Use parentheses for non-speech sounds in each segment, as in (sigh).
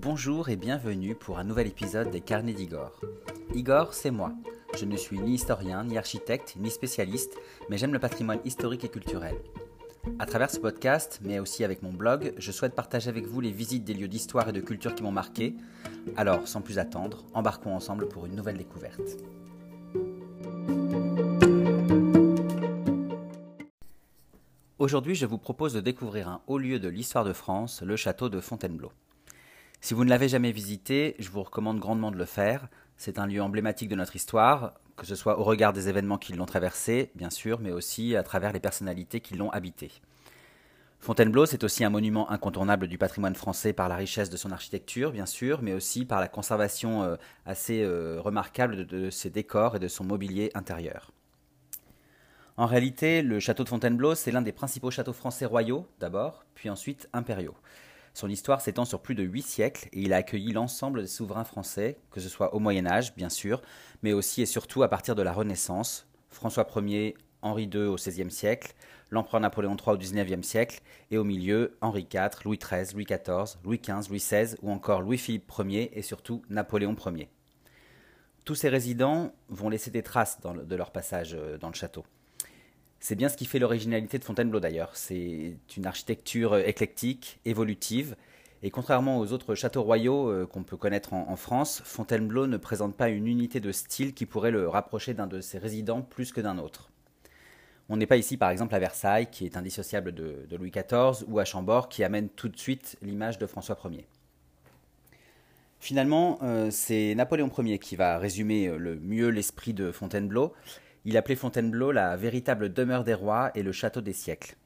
Bonjour et bienvenue pour un nouvel épisode des Carnets d'Igor. Igor, c'est moi. Je ne suis ni historien, ni architecte, ni spécialiste, mais j'aime le patrimoine historique et culturel. À travers ce podcast, mais aussi avec mon blog, je souhaite partager avec vous les visites des lieux d'histoire et de culture qui m'ont marqué. Alors, sans plus attendre, embarquons ensemble pour une nouvelle découverte. Aujourd'hui, je vous propose de découvrir un haut lieu de l'histoire de France, le château de Fontainebleau. Si vous ne l'avez jamais visité, je vous recommande grandement de le faire. C'est un lieu emblématique de notre histoire, que ce soit au regard des événements qui l'ont traversé, bien sûr, mais aussi à travers les personnalités qui l'ont habité. Fontainebleau, c'est aussi un monument incontournable du patrimoine français par la richesse de son architecture, bien sûr, mais aussi par la conservation euh, assez euh, remarquable de ses décors et de son mobilier intérieur. En réalité, le château de Fontainebleau, c'est l'un des principaux châteaux français royaux, d'abord, puis ensuite impériaux. Son histoire s'étend sur plus de huit siècles et il a accueilli l'ensemble des souverains français, que ce soit au Moyen Âge, bien sûr, mais aussi et surtout à partir de la Renaissance, François Ier, Henri II au XVIe siècle, l'empereur Napoléon III au XIXe siècle, et au milieu, Henri IV, Louis XIII, Louis XIV, Louis XV, Louis XVI, ou encore Louis-Philippe Ier et surtout Napoléon Ier. Tous ces résidents vont laisser des traces de leur passage euh, dans le château. C'est bien ce qui fait l'originalité de Fontainebleau d'ailleurs. C'est une architecture euh, éclectique, évolutive, et contrairement aux autres châteaux royaux euh, qu'on peut connaître en, France, Fontainebleau ne présente pas une unité de style qui pourrait le rapprocher d'un de ses résidents plus que d'un autre. On n'est pas ici par exemple à Versailles, qui est indissociable de, Louis XIV, ou à Chambord, qui amène tout de suite l'image de François Ier. Finalement, euh, c'est Napoléon Ier qui va résumer le mieux l'esprit de Fontainebleau, il appelait Fontainebleau la véritable demeure des rois et le château des siècles.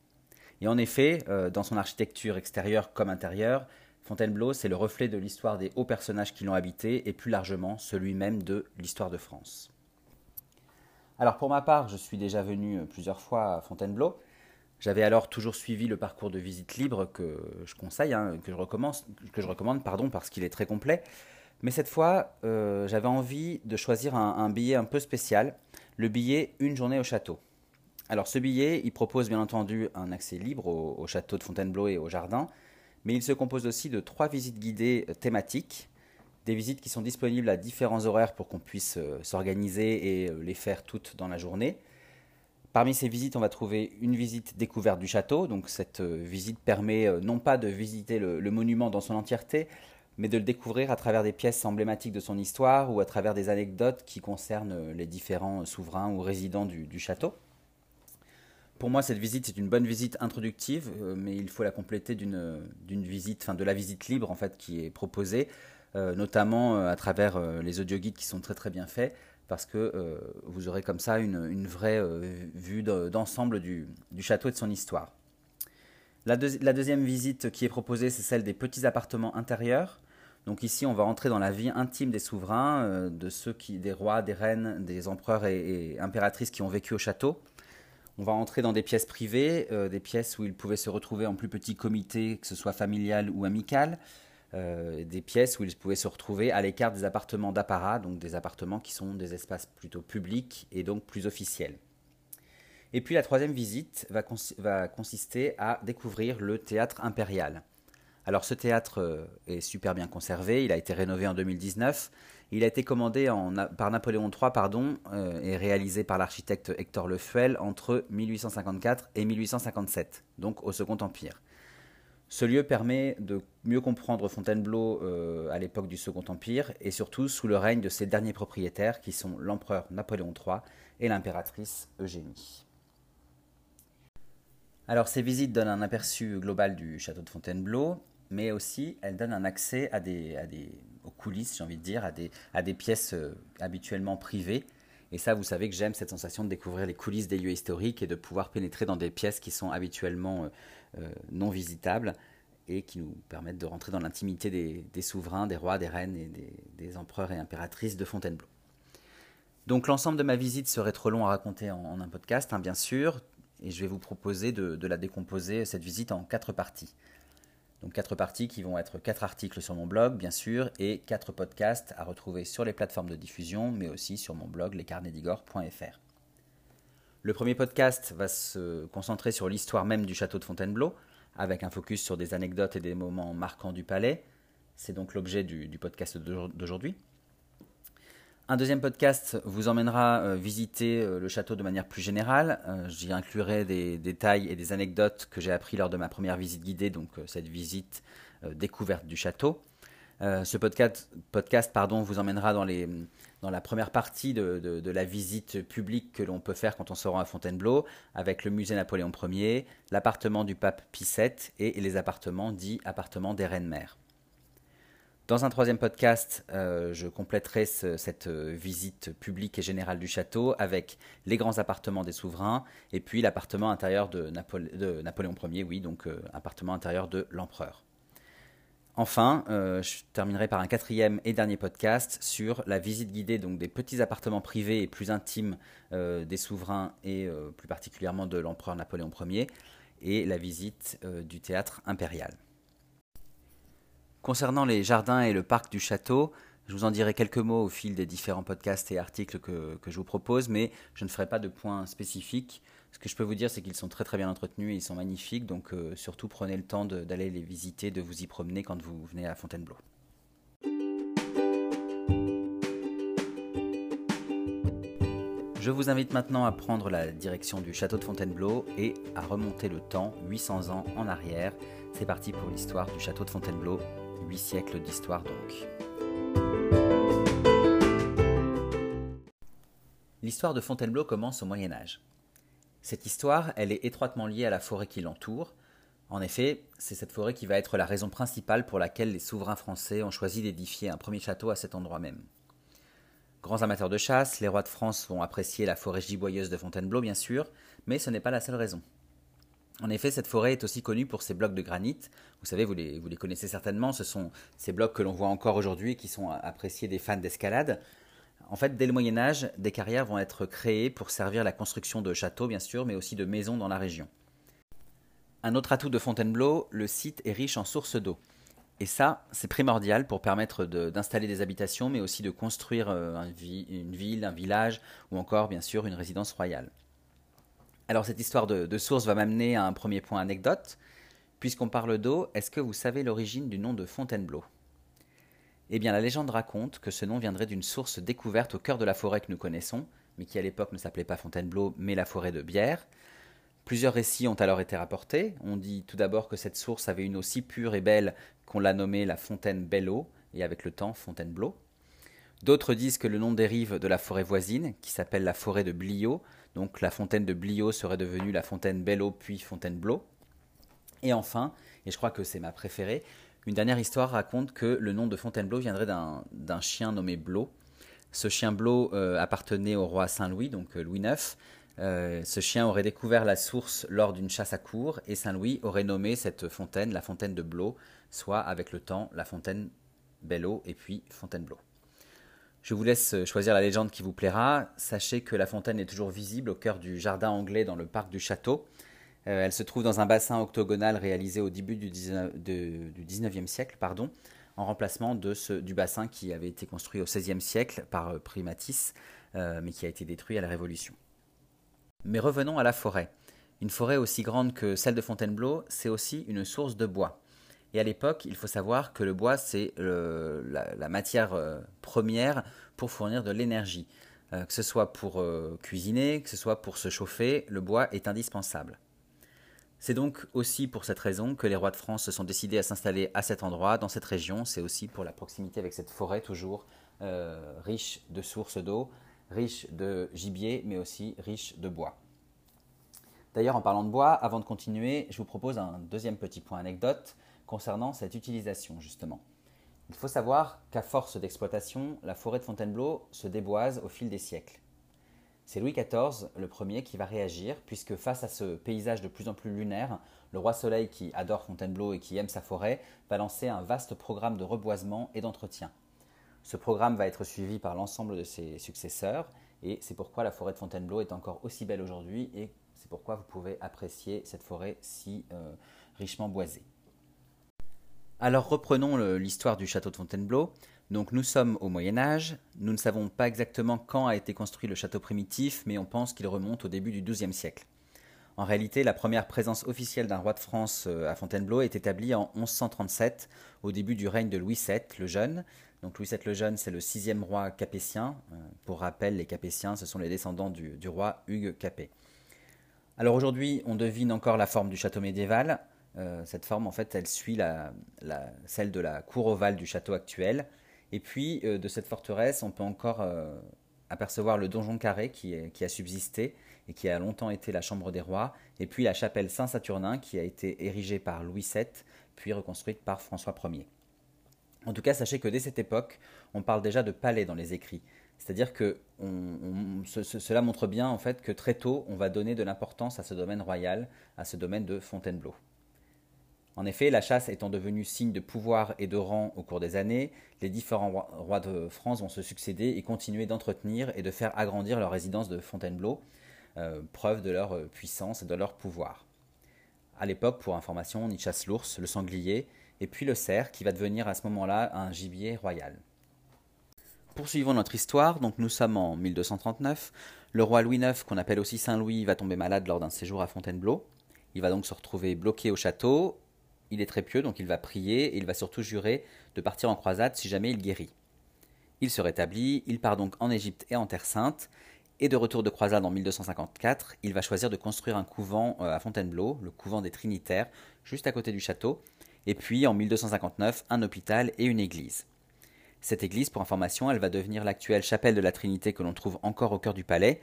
Et en effet, euh, dans son architecture extérieure comme intérieure, Fontainebleau, c'est le reflet de l'histoire des hauts personnages qui l'ont habité et plus largement celui même de l'histoire de France. Alors pour ma part, je suis déjà venu plusieurs fois à Fontainebleau. J'avais alors toujours suivi le parcours de visite libre que je conseille, hein, que, je recommande, que je recommande pardon, parce qu'il est très complet. Mais cette fois, euh, j'avais envie de choisir un, billet un peu spécial, le billet Une journée au château. Alors ce billet, il propose bien entendu un accès libre au, château de Fontainebleau et au jardin, mais il se compose aussi de trois visites guidées euh, thématiques, des visites qui sont disponibles à différents horaires pour qu'on puisse euh, s'organiser et les faire toutes dans la journée. Parmi ces visites, on va trouver une visite découverte du château. Donc cette visite permet non pas de visiter le monument dans son entièreté, mais de le découvrir à travers des pièces emblématiques de son histoire ou à travers des anecdotes qui concernent les différents souverains ou résidents du, château. Pour moi, cette visite, c'est une bonne visite introductive, euh, mais il faut la compléter d'une visite, de la visite libre en fait qui est proposée, euh, notamment euh, à travers les audioguides qui sont très très bien faits, parce que vous aurez comme ça une, vraie vue d'ensemble du château et de son histoire. La, deuxième visite qui est proposée, c'est celle des petits appartements intérieurs. Donc ici, on va entrer dans la vie intime des souverains, euh, de ceux qui, des rois, des reines, des empereurs et, impératrices qui ont vécu au château. On va entrer dans des pièces privées, euh, des pièces où ils pouvaient se retrouver en plus petit comité, que ce soit familial ou amical, euh, des pièces où ils pouvaient se retrouver à l'écart des appartements d'apparat, donc des appartements qui sont des espaces plutôt publics et donc plus officiels. Et puis la troisième visite va, consister à découvrir le théâtre impérial. Alors ce théâtre euh, est super bien conservé, il a été rénové en 2019, il a été commandé par Napoléon III euh, et réalisé par l'architecte Hector Lefuel entre 1854 et 1857, donc au Second Empire. Ce lieu permet de mieux comprendre Fontainebleau euh, à l'époque du Second Empire et surtout sous le règne de ses derniers propriétaires qui sont l'empereur Napoléon III et l'impératrice Eugénie. Alors ces visites donnent un aperçu global du château de Fontainebleau, mais aussi elles donnent un accès aux coulisses, j'ai envie de dire, à des, à des pièces euh, habituellement privées. Et ça, vous savez que j'aime cette sensation de découvrir les coulisses des lieux historiques et de pouvoir pénétrer dans des pièces qui sont habituellement euh, euh, non visitables et qui nous permettent de rentrer dans l'intimité des, souverains, des rois, des reines et des, empereurs et impératrices de Fontainebleau. Donc l'ensemble de ma visite serait trop long à raconter en, un podcast, hein, bien sûr et je vais vous proposer de, la décomposer, cette visite, en quatre parties. Donc quatre parties qui vont être quatre articles sur mon blog, bien sûr, et quatre podcasts à retrouver sur les plateformes de diffusion, mais aussi sur mon blog lescarnedigore.fr. Le premier podcast va se concentrer sur l'histoire même du château de Fontainebleau, avec un focus sur des anecdotes et des moments marquants du palais. C'est donc l'objet du, du podcast d'aujourd'hui. Un deuxième podcast vous emmènera euh, visiter euh, le château de manière plus générale. Euh, j'y inclurai des détails et des anecdotes que j'ai appris lors de ma première visite guidée, donc cette visite découverte du château. ce podcast, vous emmènera dans, la première partie de, de, la visite publique que l'on peut faire quand on se rend à Fontainebleau, avec le musée Napoléon Ier, l'appartement du pape Pie VII et les appartements dits appartements des reines-mères. Dans un troisième podcast, euh, je compléterai cette euh, visite publique et générale du château avec les grands appartements des souverains et puis l'appartement intérieur de, Napoléon Ier, oui, donc euh, appartement intérieur de l'empereur. Enfin, je terminerai par un quatrième et dernier podcast sur la visite guidée donc des petits appartements privés et plus intimes des souverains et plus particulièrement de l'empereur Napoléon Ier et la visite du théâtre impérial. Concernant les jardins et le parc du château, je vous en dirai quelques mots au fil des différents podcasts et articles que, je vous propose, mais je ne ferai pas de points spécifiques. Ce que je peux vous dire, c'est qu'ils sont très très bien entretenus et ils sont magnifiques, donc euh, surtout prenez le temps d'aller les visiter, de vous y promener quand vous venez à Fontainebleau. Je vous invite maintenant à prendre la direction du château de Fontainebleau et à remonter le temps 800 ans en arrière. C'est parti pour l'histoire du château de Fontainebleau Huit siècles d'histoire donc. L'histoire de Fontainebleau commence au Moyen Âge. Cette histoire, elle est étroitement liée à la forêt qui l'entoure. En effet, c'est cette forêt qui va être la raison principale pour laquelle les souverains français ont choisi d'édifier un premier château à cet endroit même. Grands amateurs de chasse, les rois de France vont apprécier la forêt giboyeuse de Fontainebleau, bien sûr, mais ce n'est pas la seule raison. En effet, cette forêt est aussi connue pour ses blocs de granit. Vous savez, vous les, connaissez certainement, ce sont ces blocs que l'on voit encore aujourd'hui qui sont appréciés des fans d'escalade. En fait, dès le Moyen Âge, des carrières vont être créées pour servir la construction de châteaux, bien sûr, mais aussi de maisons dans la région. Un autre atout de Fontainebleau, le site est riche en sources d'eau. Et ça, c'est primordial pour permettre d'installer des habitations, mais aussi de construire euh, une ville, un village, ou encore, bien sûr, une résidence royale. Alors cette histoire de, source va m'amener à un premier point anecdote. Puisqu'on parle d'eau, est-ce que vous savez l'origine du nom de Fontainebleau? Eh bien la légende raconte que ce nom viendrait d'une source découverte au cœur de la forêt que nous connaissons, mais qui à l'époque ne s'appelait pas Fontainebleau, mais la forêt de Bière. Plusieurs récits ont alors été rapportés. On dit tout d'abord que cette source avait une eau si pure et belle qu'on l'a nommée la fontaine Belle Eau, et avec le temps Fontainebleau. D'autres disent que le nom dérive de la forêt voisine, qui s'appelle la forêt de Bliot, donc la fontaine de Bliot serait devenue la fontaine Bello puis Fontainebleau. Et enfin, et je crois que c'est ma préférée, une dernière histoire raconte que le nom de Fontainebleau viendrait d'un chien nommé Blot. Ce chien Blot euh, appartenait au roi Saint-Louis, donc euh, Louis IX. Euh, ce chien aurait découvert la source lors d'une chasse à cour et Saint-Louis aurait nommé cette fontaine la fontaine de Blot, soit avec le temps la fontaine Bello et puis Fontainebleau. Je vous laisse choisir la légende qui vous plaira. Sachez que la fontaine est toujours visible au cœur du jardin anglais dans le parc du château. Euh, elle se trouve dans un bassin octogonal réalisé au début du, 19, e siècle, pardon, en remplacement du bassin qui avait été construit au XVIe siècle par euh, Primatis, euh, mais qui a été détruit à la Révolution. Mais revenons à la forêt. Une forêt aussi grande que celle de Fontainebleau, c'est aussi une source de bois. Et à l'époque, il faut savoir que le bois, c'est la, matière euh, première pour fournir de l'énergie. Euh, que ce soit pour euh, cuisiner, que ce soit pour se chauffer, le bois est indispensable. C'est donc aussi pour cette raison que les rois de France se sont décidés à s'installer à cet endroit, dans cette région. C'est aussi pour la proximité avec cette forêt toujours riche de sources d'eau, riche de gibier, mais aussi riche de bois. D'ailleurs, en parlant de bois, avant de continuer, je vous propose un deuxième petit point anecdote concernant cette utilisation justement. Il faut savoir qu'à force d'exploitation, la forêt de Fontainebleau se déboise au fil des siècles. C'est Louis XIV, le premier, qui va réagir, puisque face à ce paysage de plus en plus lunaire, le roi Soleil, qui adore Fontainebleau et qui aime sa forêt, va lancer un vaste programme de reboisement et d'entretien. Ce programme va être suivi par l'ensemble de ses successeurs, et c'est pourquoi la forêt de Fontainebleau est encore aussi belle aujourd'hui, et c'est pourquoi vous pouvez apprécier cette forêt si euh, richement boisée. Alors reprenons l'histoire du château de Fontainebleau. Donc nous sommes au Moyen Âge, nous ne savons pas exactement quand a été construit le château primitif, mais on pense qu'il remonte au début du XIIe siècle. En réalité, la première présence officielle d'un roi de France euh, à Fontainebleau est établie en 1137, au début du règne de Louis VII le Jeune. Donc Louis VII le Jeune, c'est le sixième roi capétien. Euh, pour rappel, les capétiens, ce sont les descendants du, roi Hugues Capet. Alors aujourd'hui, on devine encore la forme du château médiéval. Euh, cette forme, en fait, elle suit celle de la cour ovale du château actuel. Et puis, de cette forteresse, on peut encore apercevoir le donjon carré qui, a subsisté et qui a longtemps été la chambre des rois, et puis la chapelle Saint-Saturnin qui a été érigée par Louis VII, puis reconstruite par François Ier. En tout cas, sachez que dès cette époque, on parle déjà de palais dans les écrits. C'est-à-dire que cela montre bien en fait que très tôt, on va donner de l'importance à ce domaine royal, à ce domaine de Fontainebleau. En effet, la chasse étant devenue signe de pouvoir et de rang au cours des années, les différents rois de France vont se succéder et continuer d'entretenir et de faire agrandir leur résidence de Fontainebleau, euh, preuve de leur euh, puissance et de leur pouvoir. À l'époque, pour information, on y chasse l'ours, le sanglier, et puis le cerf, qui va devenir à ce moment-là un gibier royal. Poursuivons notre histoire, donc nous sommes en 1239. Le roi Louis IX, qu'on appelle aussi Saint Louis, va tomber malade lors d'un séjour à Fontainebleau. Il va donc se retrouver bloqué au château il est très pieux, donc il va prier et il va surtout jurer de partir en croisade si jamais il guérit. Il se rétablit, il part donc en Égypte et en Terre Sainte, et de retour de croisade en 1254, il va choisir de construire un couvent euh, à Fontainebleau, le couvent des Trinitaires, juste à côté du château, et puis en 1259, un hôpital et une église. Cette église, pour information, elle va devenir l'actuelle chapelle de la Trinité que l'on trouve encore au cœur du palais,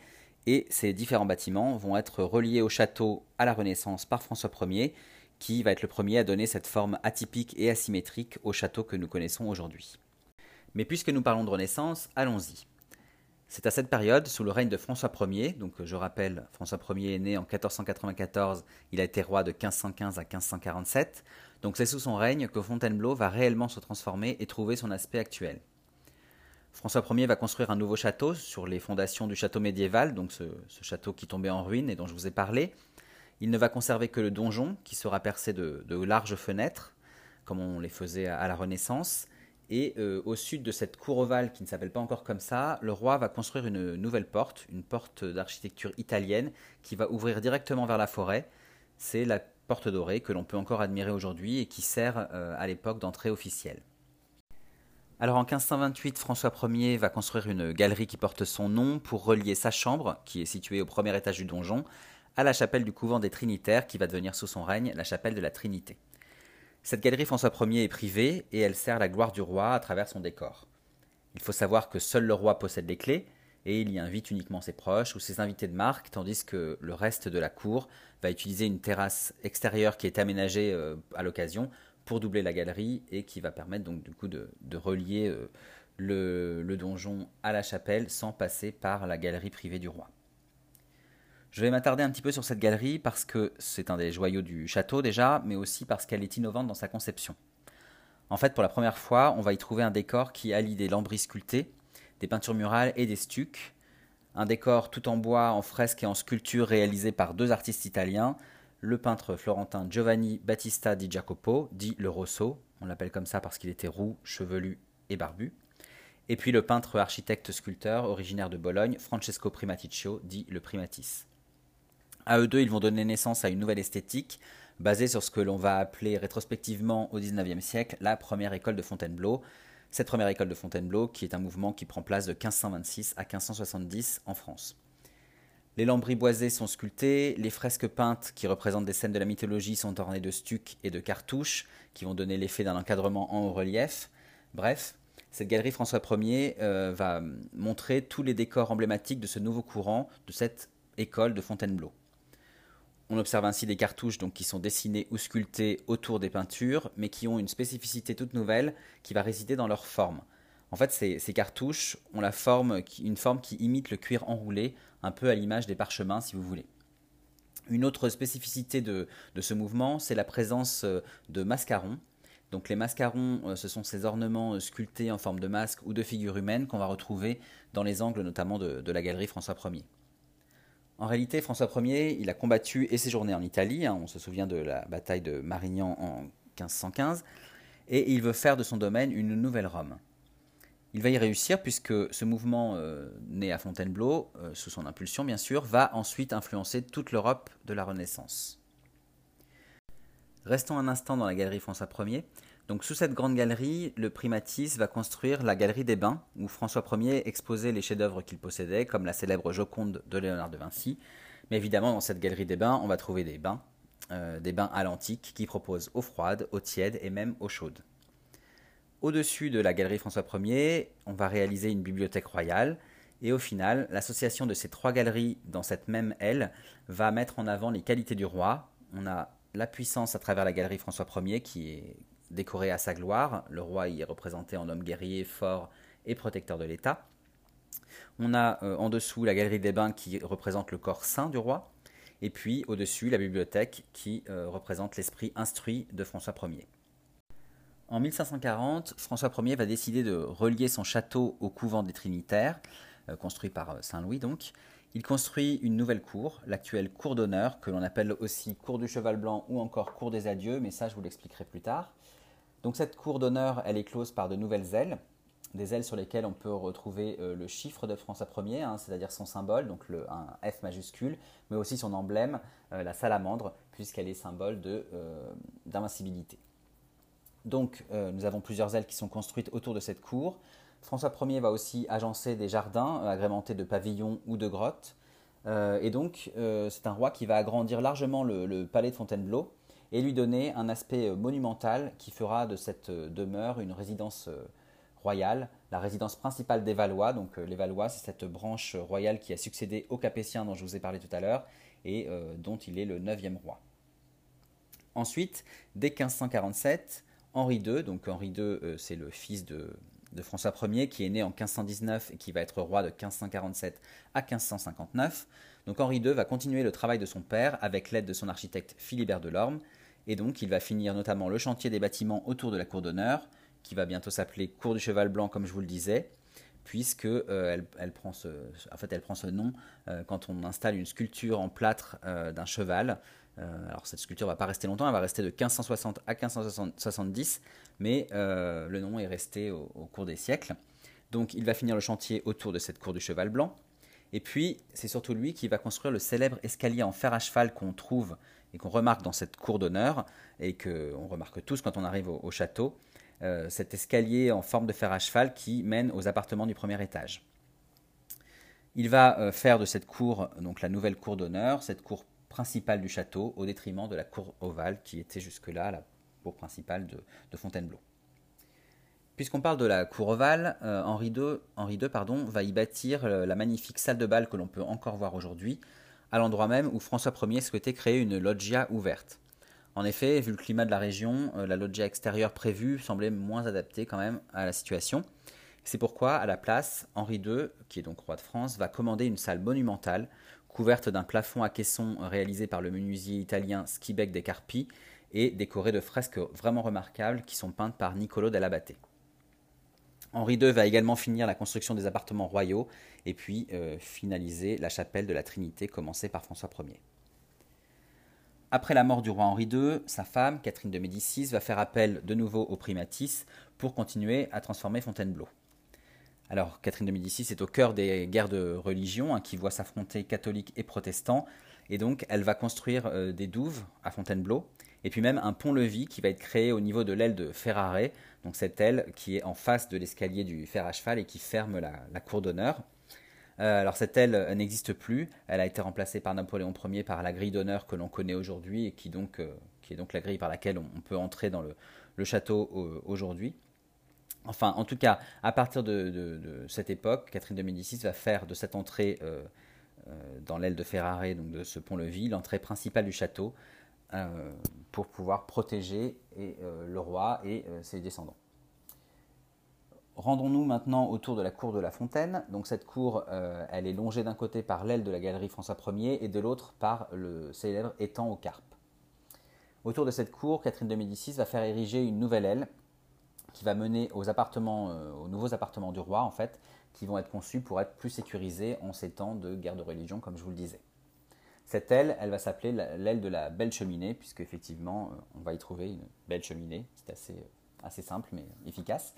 et ces différents bâtiments vont être reliés au château à la Renaissance par François Ier, qui va être le premier à donner cette forme atypique et asymétrique au château que nous connaissons aujourd'hui. Mais puisque nous parlons de Renaissance, allons-y. C'est à cette période, sous le règne de François Ier, donc je rappelle, François Ier est né en 1494, il a été roi de 1515 à 1547, donc c'est sous son règne que Fontainebleau va réellement se transformer et trouver son aspect actuel. François Ier va construire un nouveau château sur les fondations du château médiéval, donc ce, ce château qui tombait en ruine et dont je vous ai parlé, il ne va conserver que le donjon, qui sera percé de, larges fenêtres, comme on les faisait à, la Renaissance. Et euh, au sud de cette cour ovale, qui ne s'appelle pas encore comme ça, le roi va construire une nouvelle porte, une porte d'architecture italienne, qui va ouvrir directement vers la forêt. C'est la porte dorée que l'on peut encore admirer aujourd'hui et qui sert euh, à l'époque d'entrée officielle. Alors en 1528, François Ier va construire une galerie qui porte son nom pour relier sa chambre, qui est située au premier étage du donjon, à la chapelle du couvent des Trinitaires qui va devenir sous son règne la chapelle de la Trinité. Cette galerie François Ier est privée et elle sert la gloire du roi à travers son décor. Il faut savoir que seul le roi possède les clés et il y invite uniquement ses proches ou ses invités de marque, tandis que le reste de la cour va utiliser une terrasse extérieure qui est aménagée euh, à l'occasion pour doubler la galerie et qui va permettre donc du coup de, relier euh, le donjon à la chapelle sans passer par la galerie privée du roi. Je vais m'attarder un petit peu sur cette galerie parce que c'est un des joyaux du château déjà, mais aussi parce qu'elle est innovante dans sa conception. En fait, pour la première fois, on va y trouver un décor qui allie des lambris sculptés, des peintures murales et des stucs. Un décor tout en bois, en fresque et en sculpture réalisé par deux artistes italiens, le peintre florentin Giovanni Battista di Jacopo, dit le Rosso, on l'appelle comme ça parce qu'il était roux, chevelu et barbu, et puis le peintre architecte sculpteur originaire de Bologne, Francesco Primaticcio, dit le Primatis. À eux deux, ils vont donner naissance à une nouvelle esthétique basée sur ce que l'on va appeler rétrospectivement au XIXe siècle la première école de Fontainebleau. Cette première école de Fontainebleau qui est un mouvement qui prend place de 1526 à 1570 en France. Les lambris boisés sont sculptés, les fresques peintes qui représentent des scènes de la mythologie sont ornées de stucs et de cartouches qui vont donner l'effet d'un encadrement en haut relief. Bref, cette galerie François Ier euh, va montrer tous les décors emblématiques de ce nouveau courant, de cette école de Fontainebleau. On observe ainsi des cartouches donc, qui sont dessinées ou sculptées autour des peintures, mais qui ont une spécificité toute nouvelle qui va résider dans leur forme. En fait, ces, cartouches ont la forme, une forme qui imite le cuir enroulé, un peu à l'image des parchemins, si vous voulez. Une autre spécificité de, ce mouvement, c'est la présence euh, de mascarons. Donc les mascarons, euh, ce sont ces ornements euh, sculptés en forme de masque ou de figures humaines qu'on va retrouver dans les angles notamment de la galerie François Ier. En réalité, François Ier, il a combattu et séjourné en Italie, hein, on se souvient de la bataille de Marignan en 1515, et il veut faire de son domaine une nouvelle Rome. Il va y réussir puisque ce mouvement euh, né à Fontainebleau, euh, sous son impulsion bien sûr, va ensuite influencer toute l'Europe de la Renaissance. Restons un instant dans la galerie François Ier. Donc sous cette grande galerie, le primatis va construire la galerie des bains, où François Ier exposait les chefs-d'œuvre qu'il possédait, comme la célèbre Joconde de Léonard de Vinci. Mais évidemment, dans cette galerie des bains, on va trouver des bains, euh, des bains à l'antique, qui proposent eau froide, eau tiède et même eau chaude. Au-dessus de la galerie François Ier, on va réaliser une bibliothèque royale. Et au final, l'association de ces trois galeries dans cette même aile va mettre en avant les qualités du roi. On a la puissance à travers la galerie François Ier qui est décorée à sa gloire. Le roi y est représenté en homme guerrier, fort et protecteur de l'État. On a euh, en dessous la galerie des bains qui représente le corps saint du roi. Et puis au-dessus la bibliothèque qui euh, représente l'esprit instruit de François Ier. En 1540, François Ier va décider de relier son château au couvent des Trinitaires, euh, construit par Saint Louis donc. Il construit une nouvelle cour, l'actuelle cour d'honneur, que l'on appelle aussi cour du cheval blanc ou encore cour des adieux, mais ça je vous l'expliquerai plus tard. Donc cette cour d'honneur, elle est close par de nouvelles ailes, des ailes sur lesquelles on peut retrouver euh, le chiffre de François Ier, hein, c'est-à-dire son symbole, donc un F majuscule, mais aussi son emblème, la salamandre, puisqu'elle est symbole d'invincibilité. Donc euh, nous avons plusieurs ailes qui sont construites autour de cette cour. François Ier va aussi agencer des jardins euh, agrémentés de pavillons ou de grottes. Euh, et donc c'est un roi qui va agrandir largement le, palais de Fontainebleau et lui donner un aspect monumental qui fera de cette demeure une résidence royale, la résidence principale des Valois. Donc les Valois, c'est cette branche royale qui a succédé aux Capétiens dont je vous ai parlé tout à l'heure et dont il est le neuvième roi. Ensuite, dès 1547, Henri II. Donc Henri II, euh, c'est le fils de, François Ier qui est né en 1519 et qui va être roi de 1547 à 1559. Donc Henri II va continuer le travail de son père avec l'aide de son architecte Philibert Delorme. Et donc il va finir notamment le chantier des bâtiments autour de la cour d'honneur, qui va bientôt s'appeler Cour du Cheval Blanc comme je vous le disais, puisque euh, elle, prend ce, nom euh, quand on installe une sculpture en plâtre d'un cheval euh, alors cette sculpture va pas rester longtemps, elle va rester de 1560 à 1570, mais euh, le nom est resté au, cours des siècles. Donc il va finir le chantier autour de cette cour du cheval blanc. Et puis c'est surtout lui qui va construire le célèbre escalier en fer à cheval qu'on trouve et qu'on remarque dans cette cour d'honneur et qu'on remarque tous quand on arrive au, château. Euh, cet escalier en forme de fer à cheval qui mène aux appartements du premier étage. Il va faire de cette cour donc la nouvelle cour d'honneur, cette cour principale du château au détriment de la cour ovale qui était jusque-là la cour principale de, Fontainebleau. Puisqu'on parle de la cour ovale, euh, Henri II, Henri II pardon, va y bâtir euh, la magnifique salle de bal que l'on peut encore voir aujourd'hui, à l'endroit même où François Ier souhaitait créer une loggia ouverte. En effet, vu le climat de la région, euh, la loggia extérieure prévue semblait moins adaptée quand même à la situation. C'est pourquoi, à la place, Henri II, qui est donc roi de France, va commander une salle monumentale couverte d'un plafond à caisson réalisé par le menuisier italien Schiebeck des Carpi et décorée de fresques vraiment remarquables qui sont peintes par Niccolo dell'Abate. Henri II va également finir la construction des appartements royaux et puis euh, finaliser la chapelle de la Trinité commencée par François Ier. Après la mort du roi Henri II, sa femme, Catherine de Médicis, va faire appel de nouveau au primatis pour continuer à transformer Fontainebleau. Alors, Catherine de Médicis est au cœur des guerres de religion hein, qui voient s'affronter catholiques et protestants. Et donc, elle va construire euh, des douves à Fontainebleau, et puis même un pont-levis qui va être créé au niveau de l'aile de Ferrare, donc cette aile qui est en face de l'escalier du fer à cheval et qui ferme la, cour d'honneur. Euh, alors cette aile n'existe plus, elle a été remplacée par Napoléon Ier par la grille d'honneur que l'on connaît aujourd'hui et qui, donc, euh, qui est donc la grille par laquelle on, peut entrer dans le château aujourd'hui. Enfin, en tout cas, à partir de, cette époque, Catherine de Médicis va faire de cette entrée euh, euh, dans l'aile de Ferrare, donc de ce pont-levis, l'entrée principale du château, euh, pour pouvoir protéger le roi et ses descendants. Rendons-nous maintenant autour de la cour de la Fontaine. Donc cette cour, est longée d'un côté par l'aile de la galerie François Ier et de l'autre par le célèbre étang aux carpes. Autour de cette cour, Catherine de Médicis va faire ériger une nouvelle aile qui va mener aux euh, aux nouveaux appartements du roi en fait, qui vont être conçus pour être plus sécurisés en ces temps de guerre de religion, comme je vous le disais. Cette aile, elle va s'appeler l'aile de la belle cheminée, puisque effectivement, euh, on va y trouver une belle cheminée. C'est assez, assez simple mais efficace.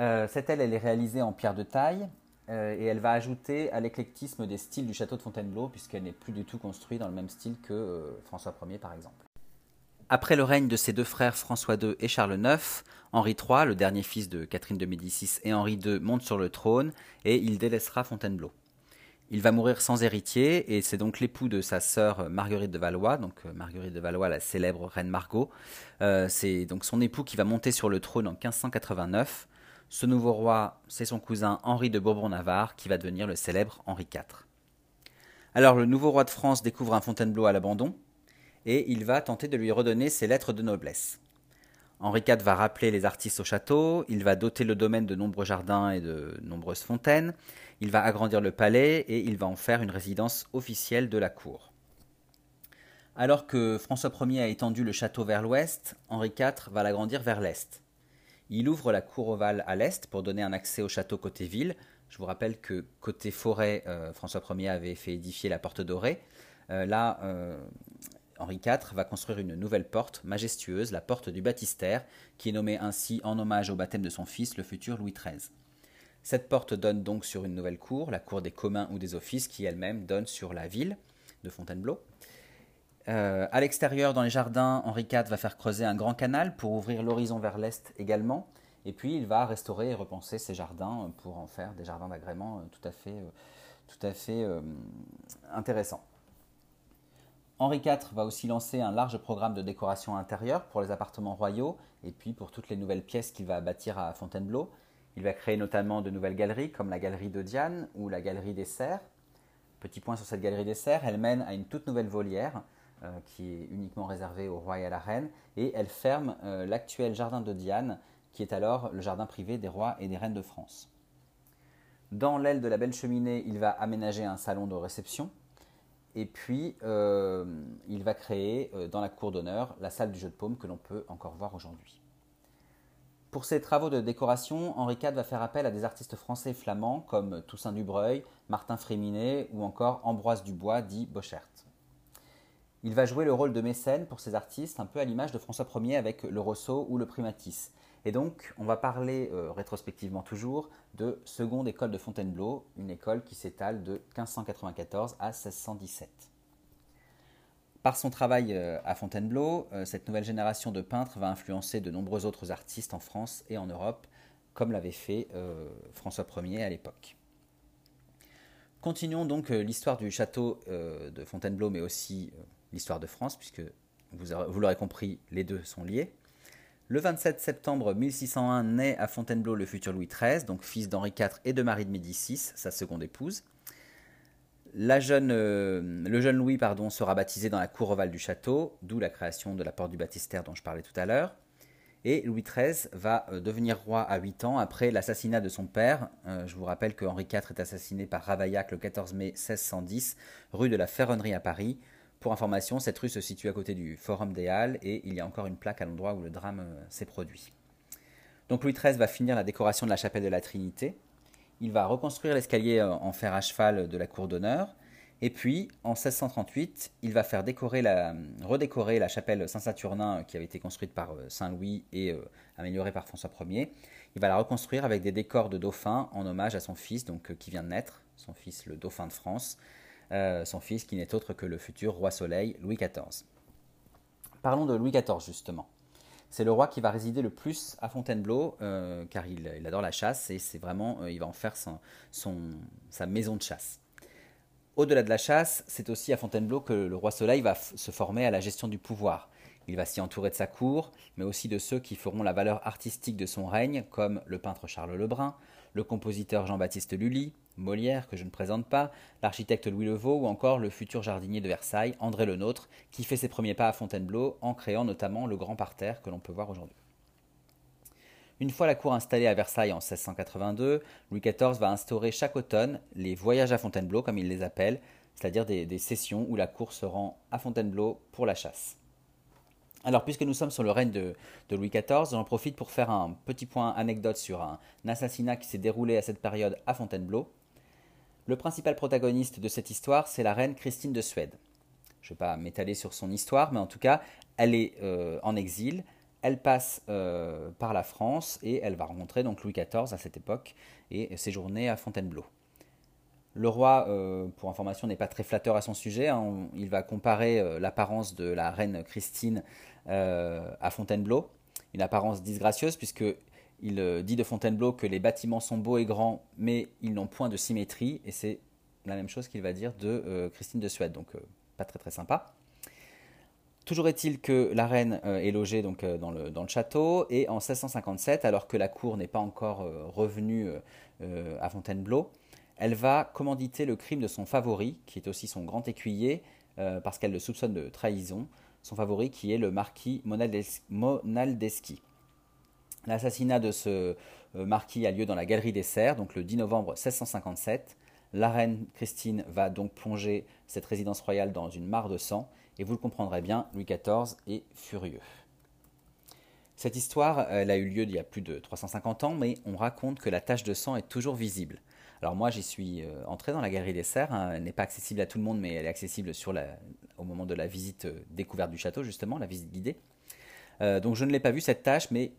Euh, cette aile, elle est réalisée en pierre de taille et elle va ajouter à l'éclectisme des styles du château de Fontainebleau, puisqu'elle n'est plus du tout construite dans le même style que François Ier, par exemple. Après le règne de ses deux frères François II et Charles IX, Henri III, le dernier fils de Catherine de Médicis et Henri II, monte sur le trône et il délaissera Fontainebleau. Il va mourir sans héritier et c'est donc l'époux de sa sœur Marguerite de Valois, donc euh, Marguerite de Valois, la célèbre reine Margot. Euh, c'est donc son époux qui va monter sur le trône en 1589. Ce nouveau roi, c'est son cousin Henri de Bourbon-Navarre qui va devenir le célèbre Henri IV. Alors le nouveau roi de France découvre un Fontainebleau à l'abandon et il va tenter de lui redonner ses lettres de noblesse. Henri IV va rappeler les artistes au château, il va doter le domaine de nombreux jardins et de nombreuses fontaines, il va agrandir le palais et il va en faire une résidence officielle de la cour. Alors que François Ier a étendu le château vers l'ouest, Henri IV va l'agrandir vers l'est. Il ouvre la cour ovale à l'est pour donner un accès au château côté ville. Je vous rappelle que côté forêt, euh, François Ier avait fait édifier la porte dorée. Euh, là, euh, Henri IV va construire une nouvelle porte majestueuse, la porte du baptistère, qui est nommée ainsi en hommage au baptême de son fils, le futur Louis XIII. Cette porte donne donc sur une nouvelle cour, la cour des communs ou des offices, qui elle-même donne sur la ville de Fontainebleau. Euh, à l'extérieur, dans les jardins, Henri IV va faire creuser un grand canal pour ouvrir l'horizon vers l'est également. Et puis, il va restaurer et repenser ces jardins pour en faire des jardins d'agrément euh, euh, tout à fait intéressants. Henri IV va aussi lancer un large programme de décoration intérieure pour les appartements royaux et puis pour toutes les nouvelles pièces qu'il va bâtir à Fontainebleau. Il va créer notamment de nouvelles galeries comme la galerie de Diane ou la galerie des Serres. Petit point sur cette galerie des Serres, elle mène à une toute nouvelle volière euh, qui est uniquement réservée au roi et à la reine et elle ferme euh, l'actuel jardin de Diane qui est alors le jardin privé des rois et des reines de France. Dans l'aile de la belle cheminée, il va aménager un salon de réception et puis, euh, il va créer dans la cour d'honneur la salle du jeu de paume que l'on peut encore voir aujourd'hui. Pour ses travaux de décoration, Henri IV va faire appel à des artistes français flamands comme Toussaint Dubreuil, Martin Fréminet ou encore Ambroise Dubois, dit Bochert. Il va jouer le rôle de mécène pour ces artistes, un peu à l'image de François Ier avec le Rousseau ou le Primatis. Et donc, on va parler euh, rétrospectivement toujours de Seconde École de Fontainebleau, une école qui s'étale de 1594 à 1617. Par son travail euh, à Fontainebleau, euh, cette nouvelle génération de peintres va influencer de nombreux autres artistes en France et en Europe, comme l'avait fait François Ier à l'époque. Continuons donc l'histoire du château de Fontainebleau, mais aussi l'histoire de France, puisque vous l'aurez compris, les deux sont liés. Le 27 septembre 1601 naît à Fontainebleau le futur Louis XIII, donc fils d'Henri IV et de Marie de Médicis, sa seconde épouse. Euh, le jeune Louis sera baptisé dans la cour ovale du château, d'où la création de la porte du baptistère dont je parlais tout à l'heure. Et Louis XIII va euh, devenir roi à 8 ans après l'assassinat de son père. Euh, je vous rappelle que Henri IV est assassiné par Ravaillac le 14 mai 1610, rue de la Ferronnerie à Paris, pour information, cette rue se situe à côté du Forum des Halles et il y a encore une plaque à l'endroit où le drame s'est produit. Donc Louis XIII va finir la décoration de la chapelle de la Trinité. Il va reconstruire l'escalier euh, en fer à cheval de la cour d'honneur. Et puis, en 1638, il va faire décorer la, redécorer la chapelle Saint-Saturnin qui avait été construite par euh, Saint-Louis et améliorée par François Ier. Il va la reconstruire avec des décors de dauphin en hommage à son fils, donc qui vient de naître, son fils le dauphin de France. Euh, son fils qui n'est autre que le futur roi Soleil, Louis XIV. Parlons de Louis XIV justement. C'est le roi qui va résider le plus à Fontainebleau, euh, car il, adore la chasse et c'est vraiment, euh, il va en faire sa maison de chasse. Au-delà de la chasse, c'est aussi à Fontainebleau que le roi Soleil va se former à la gestion du pouvoir. Il va s'y entourer de sa cour, mais aussi de ceux qui feront la valeur artistique de son règne, comme le peintre Charles Lebrun, le compositeur Jean-Baptiste Lully, Molière, que je ne présente pas, l'architecte Louis Levaux ou encore le futur jardinier de Versailles, André Le Nôtre, qui fait ses premiers pas à Fontainebleau en créant notamment le grand parterre que l'on peut voir aujourd'hui. Une fois la cour installée à Versailles en 1682, Louis XIV va instaurer chaque automne les voyages à Fontainebleau, comme il les appelle, c'est-à-dire des, des sessions où la cour se rend à Fontainebleau pour la chasse. Alors, puisque nous sommes sur le règne de, Louis XIV, j'en profite pour faire un petit point anecdote sur un assassinat qui s'est déroulé à cette période à Fontainebleau. Le principal protagoniste de cette histoire, c'est la reine Christine de Suède. Je ne vais pas m'étaler sur son histoire, mais en tout cas, elle est euh, en exil, Elle passe par la France et elle va rencontrer donc Louis XIV à cette époque et séjourner à Fontainebleau. Le roi, pour information, n'est pas très flatteur à son sujet. Hein. il va comparer l'apparence de la reine Christine à Fontainebleau, une apparence disgracieuse puisque il dit de Fontainebleau que les bâtiments sont beaux et grands, mais ils n'ont point de symétrie, et c'est la même chose qu'il va dire de Christine de Suède, donc pas très très sympa. Toujours est-il que la reine euh, est logée donc, euh, dans, le, château et en 1657, alors que la cour n'est pas encore euh, revenue à Fontainebleau, elle va commanditer le crime de son favori, qui est aussi son grand écuyer, parce qu'elle le soupçonne de trahison, son favori qui est le marquis Monaldeschi. L'assassinat de ce marquis a lieu dans la galerie des Serres, donc le 10 novembre 1657. La reine Christine va donc plonger cette résidence royale dans une mare de sang et vous le comprendrez bien, Louis XIV est furieux. Cette histoire, a eu lieu il y a plus de 350 ans, mais on raconte que la tache de sang est toujours visible. Alors moi, j'y suis euh, entré dans la galerie des Serres. Hein. Elle n'est pas accessible à tout le monde, mais elle est accessible au moment de la visite euh, découverte du château, justement, la visite guidée. Euh, donc je ne l'ai pas vue, cette tache, mais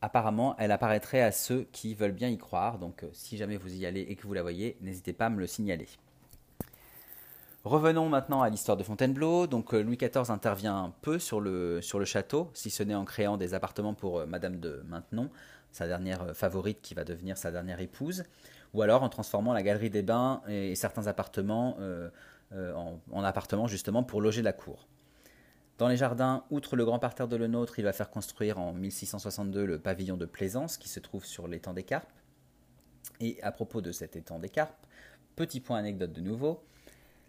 apparemment, elle apparaîtrait à ceux qui veulent bien y croire. Donc si jamais vous y allez et que vous la voyez, n'hésitez pas à me le signaler. Revenons maintenant à l'histoire de Fontainebleau. Donc Louis XIV intervient peu sur le, sur le château, si ce n'est en créant des appartements pour Madame de Maintenon, sa dernière favorite qui va devenir sa dernière épouse, ou alors en transformant la galerie des bains et, certains appartements en, en, appartements justement pour loger la cour. Dans les jardins, outre le grand parterre de Le Nôtre, il va faire construire en 1662 le pavillon de Plaisance qui se trouve sur l'étang des Carpes. Et à propos de cet étang des Carpes, petit point anecdote de nouveau,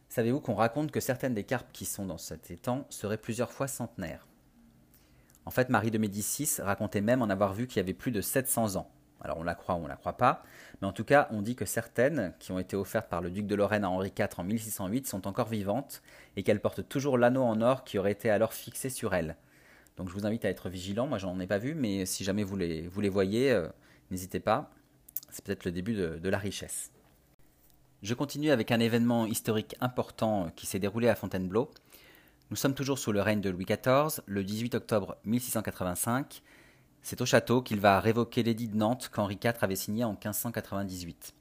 Savez-vous qu'on raconte que certaines des carpes qui sont dans cet étang seraient plusieurs fois centenaires? En fait, Marie de Médicis racontait même en avoir vu qu'il y avait plus de 700 ans. Alors on la croit ou on la croit pas, mais en tout cas on dit que certaines, qui ont été offertes par le duc de Lorraine à Henri IV en 1608, sont encore vivantes et qu'elles portent toujours l'anneau en or qui aurait été alors fixé sur elles. Donc je vous invite à être vigilant, moi j'en ai pas vu, mais si jamais vous les, voyez, euh, n'hésitez pas, c'est peut-être le début de la richesse. Je continue avec un événement historique important qui s'est déroulé à Fontainebleau. Nous sommes toujours sous le règne de Louis XIV, le 18 octobre 1685. C'est au château qu'il va révoquer l'édit de Nantes qu'Henri IV avait signé en 1598.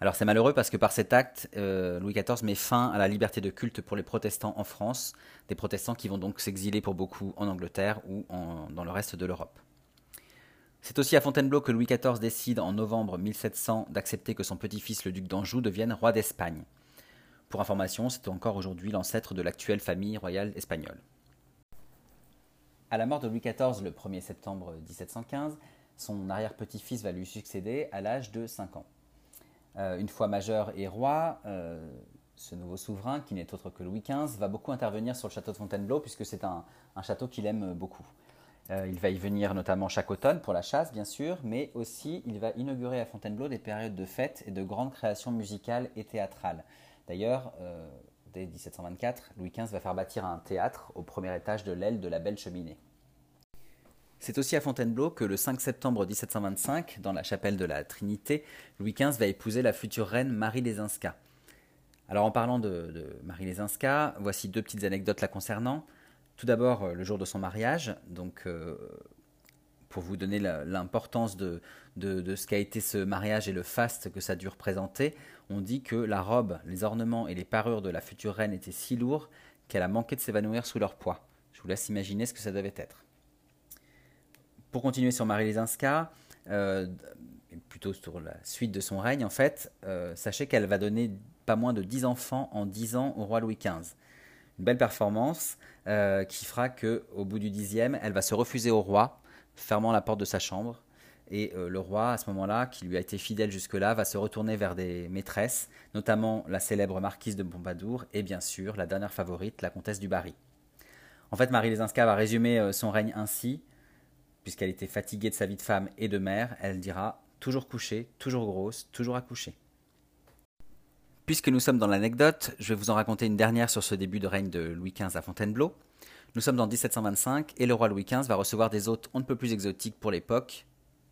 Alors c'est malheureux parce que par cet acte, euh, Louis XIV met fin à la liberté de culte pour les protestants en France, des protestants qui vont donc s'exiler pour beaucoup en Angleterre ou dans le reste de l'Europe. C'est aussi à Fontainebleau que Louis XIV décide en novembre 1700 d'accepter que son petit-fils le duc d'Anjou devienne roi d'Espagne. Pour information, c'est encore aujourd'hui l'ancêtre de l'actuelle famille royale espagnole. À la mort de Louis XIV le 1er septembre 1715, son arrière-petit-fils va lui succéder à l'âge de 5 ans. Euh, une fois majeur et roi, euh, ce nouveau souverain, qui n'est autre que Louis XV, va beaucoup intervenir sur le château de Fontainebleau puisque c'est un château qu'il aime beaucoup. Euh, il va y venir notamment chaque automne pour la chasse, bien sûr, mais aussi il va inaugurer à Fontainebleau des périodes de fêtes et de grandes créations musicales et théâtrales. D'ailleurs, dès 1724, Louis XV va faire bâtir un théâtre au premier étage de l'aile de la Belle Cheminée. C'est aussi à Fontainebleau que le 5 septembre 1725, dans la chapelle de la Trinité, Louis XV va épouser la future reine Marie Lesinska. Alors en parlant de, Marie Lesinska, voici deux petites anecdotes la concernant. Tout d'abord, euh, le jour de son mariage, donc euh, pour vous donner l'importance de, de, ce qu'a été ce mariage et le faste que ça a dû représenter, on dit que la robe, les ornements et les parures de la future reine étaient si lourds qu'elle a manqué de s'évanouir sous leur poids. Je vous laisse imaginer ce que ça devait être. Pour continuer sur Marie Lesinska, euh, plutôt sur la suite de son règne en fait, sachez qu'elle va donner pas moins de 10 enfants en 10 ans au roi Louis XV une belle performance euh, qui fera que au bout du dixième, elle va se refuser au roi, fermant la porte de sa chambre. Et euh, le roi, à ce moment-là, qui lui a été fidèle jusque-là, va se retourner vers des maîtresses, notamment la célèbre marquise de Pompadour et bien sûr la dernière favorite, la comtesse du Barry. En fait, Marie Lesinska va résumer euh, son règne ainsi, puisqu'elle était fatiguée de sa vie de femme et de mère, elle dira toujours couchée, toujours grosse, toujours accouchée. Puisque nous sommes dans l'anecdote, je vais vous en raconter une dernière sur ce début de règne de Louis XV à Fontainebleau. Nous sommes en 1725 et le roi Louis XV va recevoir des hôtes on ne peut plus exotiques pour l'époque.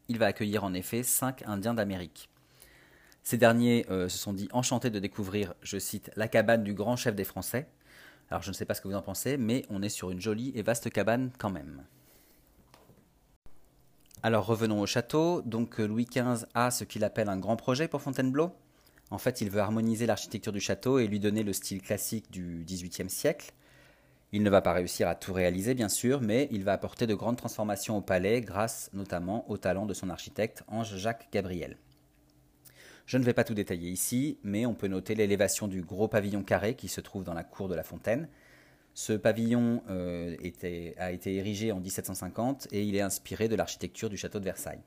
Il va accueillir en effet cinq Indiens d'Amérique. Ces derniers euh, se sont dit enchantés de découvrir, je cite, la cabane du grand chef des Français. Alors je ne sais pas ce que vous en pensez, mais on est sur une jolie et vaste cabane quand même. Alors revenons au château. Donc Louis XV a ce qu'il appelle un grand projet pour Fontainebleau. En fait, il veut harmoniser l'architecture du château et lui donner le style classique du XVIIIe siècle. Il ne va pas réussir à tout réaliser, bien sûr, mais il va apporter de grandes transformations au palais grâce notamment au talent de son architecte Ange-Jacques Gabriel. Je ne vais pas tout détailler ici, mais on peut noter l'élévation du gros pavillon carré qui se trouve dans la cour de la Fontaine. Ce pavillon euh, a été érigé en 1750 et il est inspiré de l'architecture du château de Versailles.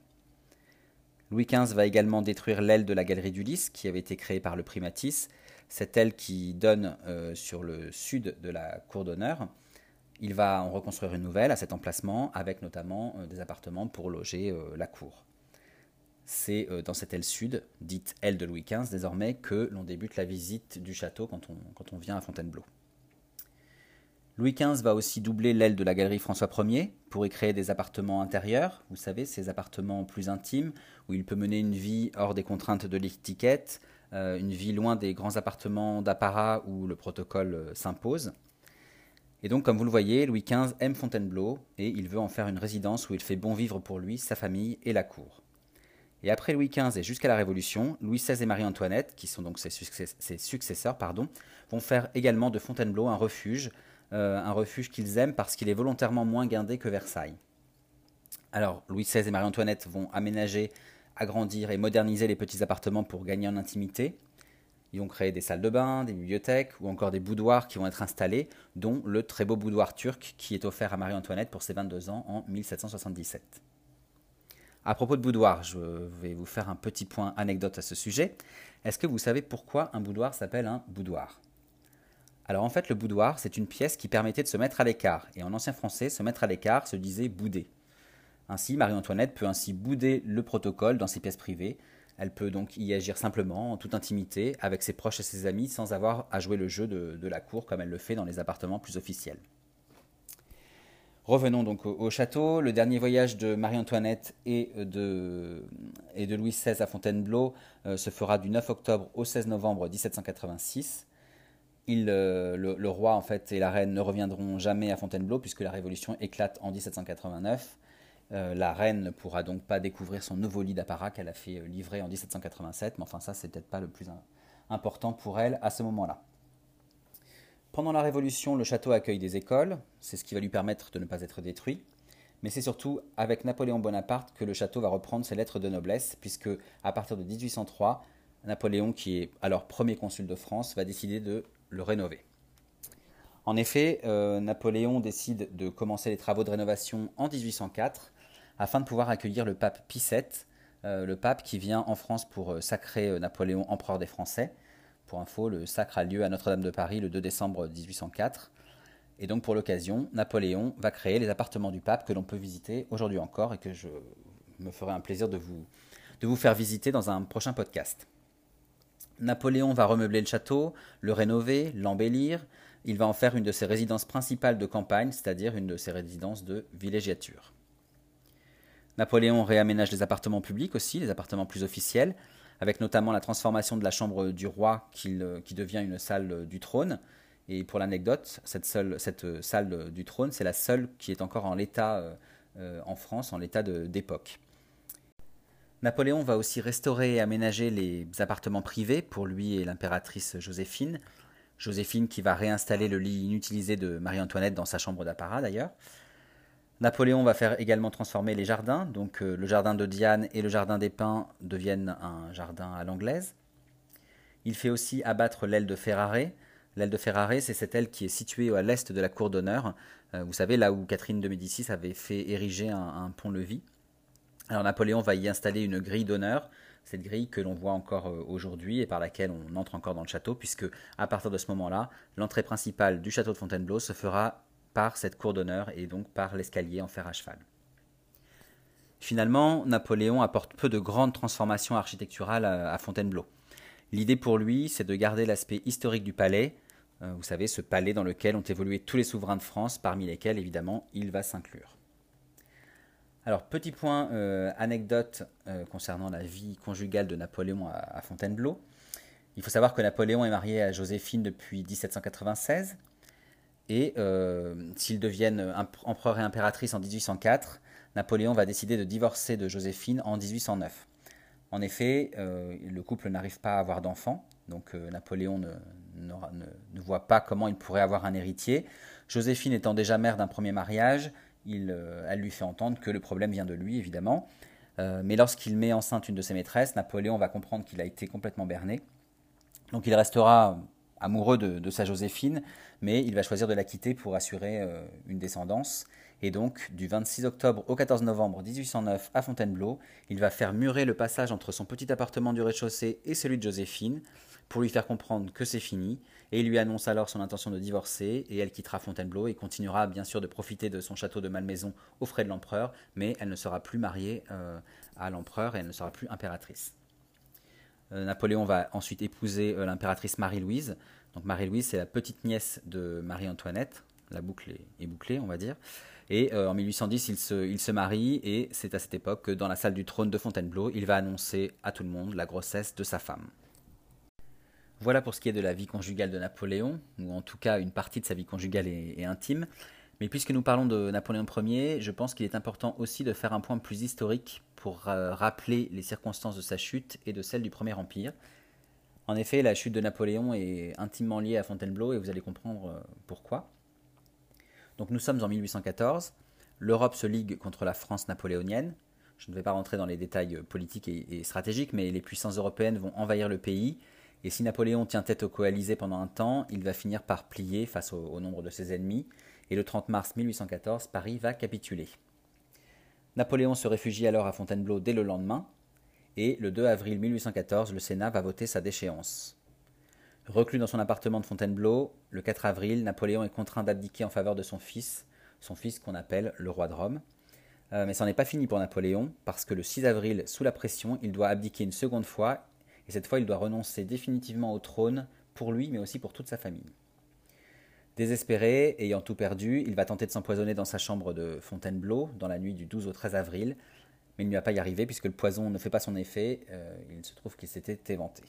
Louis XV va également détruire l'aile de la galerie du Lys qui avait été créée par le primatis cette aile qui donne euh, sur le sud de la cour d'honneur. Il va en reconstruire une nouvelle à cet emplacement, avec notamment euh, des appartements pour loger la cour. C'est dans cette aile sud, dite aile de Louis XV désormais, que l'on débute la visite du château quand on vient à Fontainebleau. Louis XV va aussi doubler l'aile de la galerie François Ier pour y créer des appartements intérieurs, vous savez, ces appartements plus intimes, où il peut mener une vie hors des contraintes de l'étiquette, euh, une vie loin des grands appartements d'apparat où le protocole euh, s'impose. Et donc, comme vous le voyez, Louis XV aime Fontainebleau et il veut en faire une résidence où il fait bon vivre pour lui, sa famille et la cour. Et après Louis XV et jusqu'à la Révolution, Louis XVI et Marie-Antoinette, qui sont donc ses, successeurs, pardon, vont faire également de Fontainebleau un refuge, euh, un refuge qu'ils aiment parce qu'il est volontairement moins guindé que Versailles. Alors, Louis XVI et Marie-Antoinette vont aménager agrandir et moderniser les petits appartements pour gagner en intimité. Ils vont créer des salles de bain, des bibliothèques ou encore des boudoirs qui vont être installés, dont le très beau boudoir turc qui est offert à Marie-Antoinette pour ses 22 ans en 1777. À propos de boudoir, je vais vous faire un petit point anecdote à ce sujet. Est-ce que vous savez pourquoi un boudoir s'appelle un boudoir? Alors en fait, le boudoir, c'est une pièce qui permettait de se mettre à l'écart. Et en ancien français, se mettre à l'écart se disait bouder. Ainsi, Marie-Antoinette peut ainsi bouder le protocole dans ses pièces privées. Elle peut donc y agir simplement, en toute intimité, avec ses proches et ses amis, sans avoir à jouer le jeu de, la cour comme elle le fait dans les appartements plus officiels. Revenons donc au, château. Le dernier voyage de Marie-Antoinette et de, et de Louis XVI à Fontainebleau euh, se fera du 9 octobre au 16 novembre 1786. Euh, le, le, roi en fait et la reine ne reviendront jamais à Fontainebleau puisque la révolution éclate en 1789. Euh, la reine ne pourra donc pas découvrir son nouveau lit d'apparat qu'elle a fait euh, livrer en 1787, mais enfin ça c'est peut-être pas le plus important pour elle à ce moment-là. Pendant la Révolution, le château accueille des écoles, c'est ce qui va lui permettre de ne pas être détruit, mais c'est surtout avec Napoléon Bonaparte que le château va reprendre ses lettres de noblesse, puisque à partir de 1803, Napoléon, qui est alors premier consul de France, va décider de le rénover. En effet, euh, Napoléon décide de commencer les travaux de rénovation en 1804 afin de pouvoir accueillir le pape Pie VII, euh, le pape qui vient en France pour euh, sacrer Napoléon empereur des Français. Pour info, le sacre a lieu à Notre-Dame de Paris le 2 décembre 1804. Et donc pour l'occasion, Napoléon va créer les appartements du pape que l'on peut visiter aujourd'hui encore et que je me ferai un plaisir de vous, de vous faire visiter dans un prochain podcast. Napoléon va remeubler le château, le rénover, l'embellir. Il va en faire une de ses résidences principales de campagne, c'est-à-dire une de ses résidences de villégiature. Napoléon réaménage les appartements publics aussi, les appartements plus officiels, avec notamment la transformation de la chambre du roi qui, devient une salle du trône. Et pour l'anecdote, cette, cette, salle du trône, c'est la seule qui est encore en l'état euh, euh, en France, en l'état d'époque. Napoléon va aussi restaurer et aménager les appartements privés pour lui et l'impératrice Joséphine. Joséphine qui va réinstaller le lit inutilisé de Marie-Antoinette dans sa chambre d'apparat d'ailleurs. Napoléon va faire également transformer les jardins, donc euh, le jardin de Diane et le jardin des Pins deviennent un jardin à l'anglaise. Il fait aussi abattre l'aile de Ferrare. L'aile de Ferrare, c'est cette aile qui est située à l'est de la cour d'honneur. Euh, vous savez, là où Catherine de Médicis avait fait ériger un, pont-levis. Alors Napoléon va y installer une grille d'honneur, cette grille que l'on voit encore euh, aujourd'hui et par laquelle on entre encore dans le château, puisque à partir de ce moment-là, l'entrée principale du château de Fontainebleau se fera par cette cour d'honneur et donc par l'escalier en fer à cheval. Finalement, Napoléon apporte peu de grandes transformations architecturales à Fontainebleau. L'idée pour lui, c'est de garder l'aspect historique du palais, euh, vous savez, ce palais dans lequel ont évolué tous les souverains de France, parmi lesquels évidemment il va s'inclure. Alors, petit point euh, anecdote euh, concernant la vie conjugale de Napoléon à Fontainebleau. Il faut savoir que Napoléon est marié à Joséphine depuis 1796 et euh, s'ils deviennent empereur et impératrice en 1804, Napoléon va décider de divorcer de Joséphine en 1809. En effet, euh, le couple n'arrive pas à avoir d'enfants, donc Napoléon ne, voit pas comment il pourrait avoir un héritier. Joséphine étant déjà mère d'un premier mariage, euh, elle lui fait entendre que le problème vient de lui, évidemment. mais lorsqu'il met enceinte une de ses maîtresses, Napoléon va comprendre qu'il a été complètement berné. Donc il restera amoureux de, sa Joséphine, mais il va choisir de la quitter pour assurer une descendance. Et donc, du 26 octobre au 14 novembre 1809 à Fontainebleau, il va faire murer le passage entre son petit appartement du rez-de-chaussée et celui de Joséphine pour lui faire comprendre que c'est fini. Et il lui annonce alors son intention de divorcer et elle quittera Fontainebleau et continuera bien sûr de profiter de son château de Malmaison aux frais de l'empereur, mais elle ne sera plus mariée euh, à l'empereur et elle ne sera plus impératrice. Euh, Napoléon va ensuite épouser euh, l'impératrice Marie-Louise. Donc Marie-Louise, c'est la petite nièce de Marie-Antoinette. La boucle est bouclée, on va dire. Et en 1810, il se, il se marie et c'est à cette époque que dans la salle du trône de Fontainebleau, il va annoncer à tout le monde la grossesse de sa femme. Voilà pour ce qui est de la vie conjugale de Napoléon, ou en tout cas une partie de sa vie conjugale et, intime. Mais puisque nous parlons de Napoléon Ier, je pense qu'il est important aussi de faire un point plus historique pour euh, rappeler les circonstances de sa chute et de celle du Premier Empire. En effet, la chute de Napoléon est intimement liée à Fontainebleau et vous allez comprendre euh, pourquoi. Donc nous sommes en 1814, l'Europe se ligue contre la France napoléonienne. Je ne vais pas rentrer dans les détails politiques et, stratégiques, mais les puissances européennes vont envahir le pays. Et si Napoléon tient tête aux coalisés pendant un temps, il va finir par plier face au, nombre de ses ennemis. Et le 30 mars 1814, Paris va capituler. Napoléon se réfugie alors à Fontainebleau dès le lendemain, et le 2 avril 1814, le Sénat va voter sa déchéance. Reclus dans son appartement de Fontainebleau, le 4 avril, Napoléon est contraint d'abdiquer en faveur de son fils, son fils qu'on appelle le roi de Rome. Euh, mais ça n'est pas fini pour Napoléon, parce que le 6 avril, sous la pression, il doit abdiquer une seconde fois, et cette fois il doit renoncer définitivement au trône, pour lui, mais aussi pour toute sa famille. Désespéré, ayant tout perdu, il va tenter de s'empoisonner dans sa chambre de Fontainebleau, dans la nuit du 12 au 13 avril, mais il n'y va pas y arriver, puisque le poison ne fait pas son effet, euh, il se trouve qu'il s'était éventé.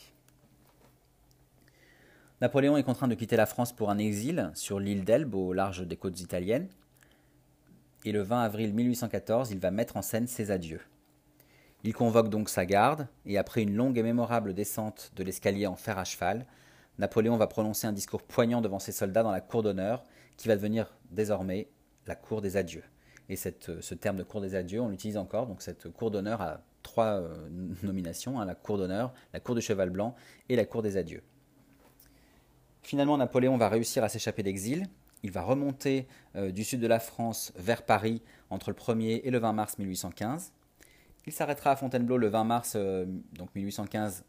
Napoléon est contraint de quitter la France pour un exil sur l'île d'Elbe au large des côtes italiennes. Et le 20 avril 1814, il va mettre en scène ses adieux. Il convoque donc sa garde, et après une longue et mémorable descente de l'escalier en fer à cheval, Napoléon va prononcer un discours poignant devant ses soldats dans la cour d'honneur, qui va devenir désormais la cour des adieux. Et cette, ce terme de cour des adieux, on l'utilise encore, donc cette cour d'honneur a trois euh, nominations, hein, la cour d'honneur, la cour du cheval blanc et la cour des adieux. Finalement, Napoléon va réussir à s'échapper d'exil. Il va remonter euh, du sud de la France vers Paris entre le 1er et le 20 mars 1815. Il s'arrêtera à Fontainebleau le 20 mars euh, donc 1815,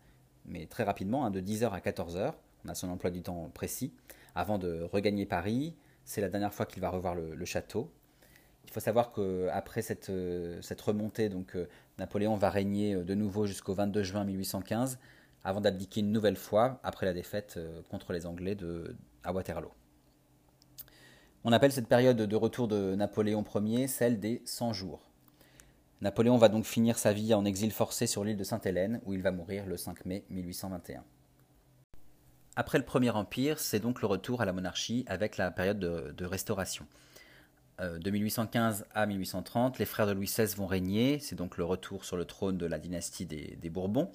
mais très rapidement, hein, de 10h à 14h. On a son emploi du temps précis. Avant de regagner Paris, c'est la dernière fois qu'il va revoir le, château. Il faut savoir qu'après cette, euh, cette remontée, donc, Napoléon va régner de nouveau jusqu'au 22 juin 1815 avant d'abdiquer une nouvelle fois après la défaite euh, contre les Anglais à Waterloo. On appelle cette période de retour de Napoléon Ier celle des 100 jours. Napoléon va donc finir sa vie en exil forcé sur l'île de Sainte-Hélène, où il va mourir le 5 mai 1821. Après le Premier Empire, c'est donc le retour à la monarchie avec la période de, restauration. Euh, de 1815 à 1830, les frères de Louis XVI vont régner, c'est donc le retour sur le trône de la dynastie des Bourbons.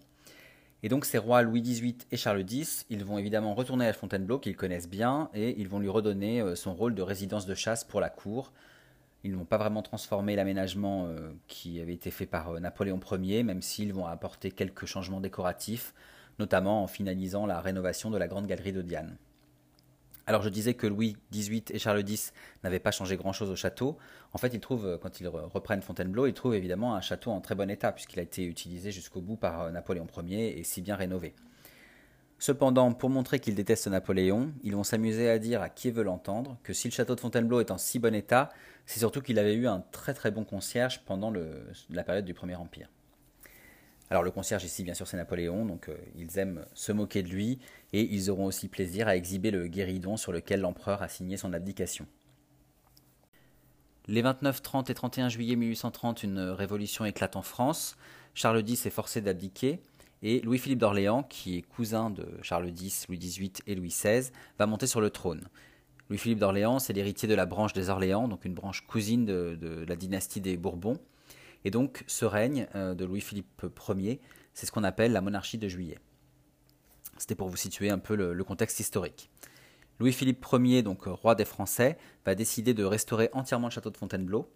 Et donc ces rois Louis XVIII et Charles X, ils vont évidemment retourner à Fontainebleau, qu'ils connaissent bien, et ils vont lui redonner euh, son rôle de résidence de chasse pour la cour. Ils ne vont pas vraiment transformer l'aménagement euh, qui avait été fait par euh, Napoléon Ier, même s'ils vont apporter quelques changements décoratifs, notamment en finalisant la rénovation de la grande galerie de Diane. Alors je disais que Louis XVIII et Charles X n'avaient pas changé grand-chose au château. En fait, ils trouvent, euh, quand ils reprennent Fontainebleau, ils trouvent évidemment un château en très bon état, puisqu'il a été utilisé jusqu'au bout par Napoléon Ier et si bien rénové. Cependant, pour montrer qu'ils détestent Napoléon, ils vont s'amuser à dire à qui veut l'entendre que si le château de Fontainebleau est en si bon état, c'est surtout qu'il avait eu un très très bon concierge pendant la période du Premier Empire. Alors le concierge ici, bien sûr, c'est Napoléon, donc euh, ils aiment se moquer de lui, et ils auront aussi plaisir à exhiber le guéridon sur lequel l'empereur a signé son abdication. Les 29, 30 et 31 juillet 1830, une révolution éclate en France. Charles X est forcé d'abdiquer, et Louis-Philippe d'Orléans, qui est cousin de Charles X, Louis XVIII et Louis XVI, va monter sur le trône. Louis-Philippe d'Orléans, c'est l'héritier de la branche des Orléans, donc une branche cousine de, la dynastie des Bourbons. Et donc ce règne euh, de Louis-Philippe Ier, c'est ce qu'on appelle la monarchie de juillet. C'était pour vous situer un peu le, contexte historique. Louis-Philippe Ier, donc roi des Français, va décider de restaurer entièrement le château de Fontainebleau.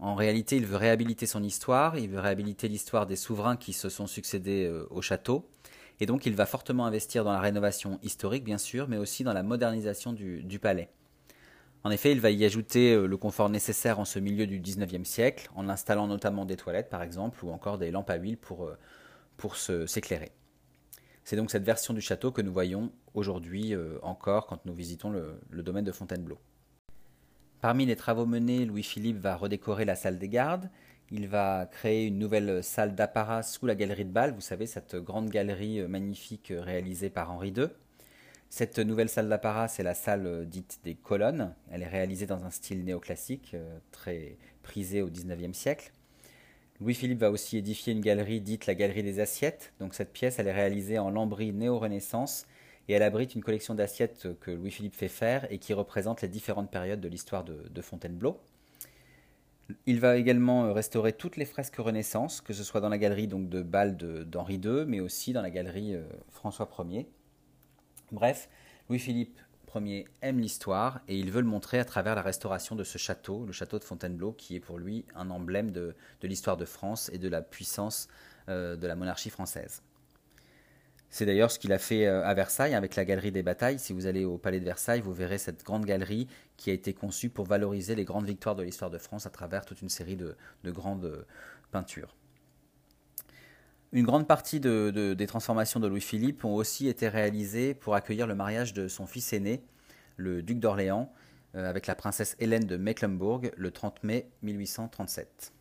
En réalité, il veut réhabiliter son histoire, il veut réhabiliter l'histoire des souverains qui se sont succédés euh, au château. Et donc, il va fortement investir dans la rénovation historique, bien sûr, mais aussi dans la modernisation du, palais. En effet, il va y ajouter euh, le confort nécessaire en ce milieu du XIXe siècle, en installant notamment des toilettes, par exemple, ou encore des lampes à huile pour, euh, s'éclairer. C'est donc cette version du château que nous voyons aujourd'hui euh, encore quand nous visitons le domaine de Fontainebleau. Parmi les travaux menés, Louis-Philippe va redécorer la salle des gardes, il va créer une nouvelle salle d'apparat sous la galerie de bal, vous savez, cette grande galerie euh, magnifique euh, réalisée par Henri II. Cette nouvelle salle d'apparat, c'est la salle euh, dite des colonnes. Elle est réalisée dans un style néoclassique, très prisé au XIXe siècle. Louis-Philippe va aussi édifier une galerie dite la galerie des assiettes. Donc cette pièce, elle est réalisée en lambris néo-renaissance et elle abrite une collection d'assiettes que Louis-Philippe fait faire et qui représente les différentes périodes de l'histoire de Fontainebleau. Il va également euh, restaurer toutes les fresques Renaissance, que ce soit dans la galerie donc, de Bâle d'Henri II, mais aussi dans la galerie euh, François Ier. Bref, Louis-Philippe Ier aime l'histoire et il veut le montrer à travers la restauration de ce château, le château de Fontainebleau, qui est pour lui un emblème de, l'histoire de France et de la puissance euh, de la monarchie française. C'est d'ailleurs ce qu'il a fait euh, à Versailles avec la galerie des batailles. Si vous allez au palais de Versailles, vous verrez cette grande galerie qui a été conçue pour valoriser les grandes victoires de l'histoire de France à travers toute une série de, grandes euh, peintures. Une grande partie des transformations de Louis-Philippe ont aussi été réalisées pour accueillir le mariage de son fils aîné, le duc d'Orléans, euh, avec la princesse Hélène de Mecklembourg le 30 mai 1837.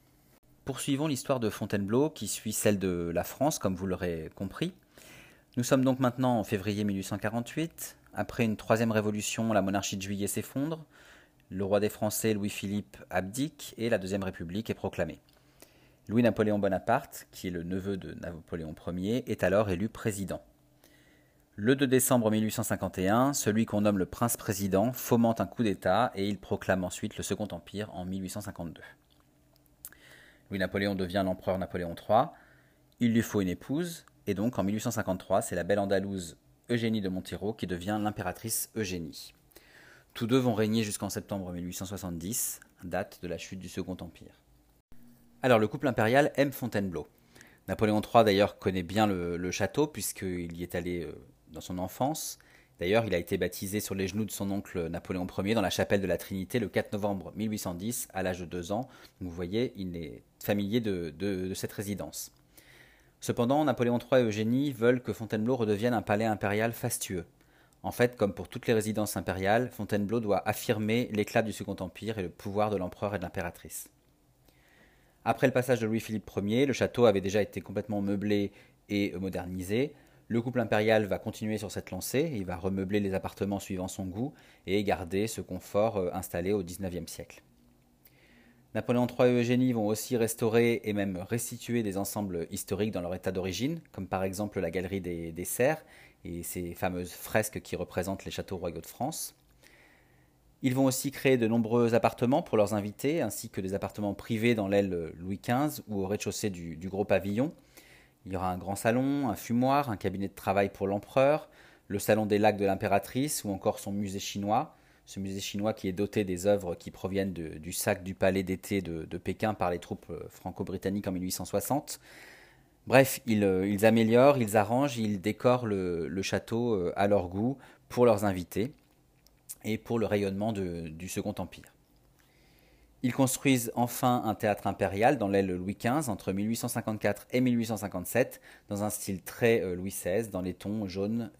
Poursuivons l'histoire de Fontainebleau qui suit celle de la France, comme vous l'aurez compris. Nous sommes donc maintenant en février 1848. Après une troisième révolution, la monarchie de juillet s'effondre. Le roi des Français, Louis-Philippe, abdique et la Deuxième République est proclamée. Louis-Napoléon Bonaparte, qui est le neveu de Napoléon Ier, est alors élu président. Le 2 décembre 1851, celui qu'on nomme le prince-président fomente un coup d'État et il proclame ensuite le Second Empire en 1852. Louis-Napoléon devient l'empereur Napoléon III. Il lui faut une épouse, et donc en 1853, c'est la belle Andalouse Eugénie de Montero qui devient l'impératrice Eugénie. Tous deux vont régner jusqu'en septembre 1870, date de la chute du Second Empire. Alors le couple impérial aime Fontainebleau. Napoléon III d'ailleurs connaît bien le, château puisqu'il y est allé euh, dans son enfance. D'ailleurs, il a été baptisé sur les genoux de son oncle Napoléon Ier dans la chapelle de la Trinité le 4 novembre 1810 à l'âge de deux ans. vous voyez, il est familier de cette résidence. Cependant, Napoléon III et Eugénie veulent que Fontainebleau redevienne un palais impérial fastueux. En fait, comme pour toutes les résidences impériales, Fontainebleau doit affirmer l'éclat du Second Empire et le pouvoir de l'empereur et de l'impératrice. Après le passage de Louis-Philippe Ier, le château avait déjà été complètement meublé et modernisé. Le couple impérial va continuer sur cette lancée, il va remeubler les appartements suivant son goût et garder ce confort euh, installé au XIXe siècle. Napoléon III et Eugénie vont aussi restaurer et même restituer des ensembles historiques dans leur état d'origine, comme par exemple la galerie des, des Serres et ces fameuses fresques qui représentent les châteaux royaux de France. Ils vont aussi créer de nombreux appartements pour leurs invités, ainsi que des appartements privés dans l'aile Louis XV ou au rez-de-chaussée du, du, gros pavillon. Il y aura un grand salon, un fumoir, un cabinet de travail pour l'empereur, le salon des lacs de l'impératrice ou encore son musée chinois, ce musée chinois qui est doté des œuvres qui proviennent du sac du palais d'été de, Pékin par les troupes euh, franco-britanniques en 1860. Bref, euh, ils, améliorent, ils arrangent, ils décorent le, château euh, à leur goût pour leurs invités et pour le rayonnement du Second Empire. Ils construisent enfin un théâtre impérial dans l'aile Louis XV entre 1854 et 1857 dans un style très Louis XVI dans les tons jaune,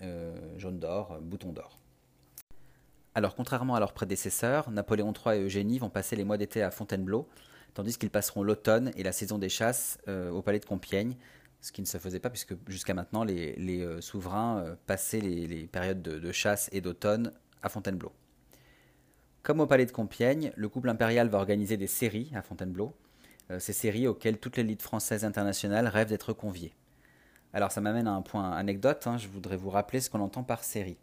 jaune d'or, bouton d'or. Alors, contrairement à leurs prédécesseurs, Napoléon III et Eugénie vont passer les mois d'été à Fontainebleau, tandis qu'ils passeront l'automne et la saison des chasses euh, au palais de Compiègne, ce qui ne se faisait pas puisque jusqu'à maintenant les, euh, souverains euh, passaient les, périodes de, chasse et d'automne à Fontainebleau. Comme au palais de Compiègne, le couple impérial va organiser des séries à Fontainebleau, ces séries auxquelles toutes les l'élite française internationale rêvent d'être conviées. Alors ça m'amène à un point anecdote, hein, je voudrais vous rappeler ce qu'on entend par série.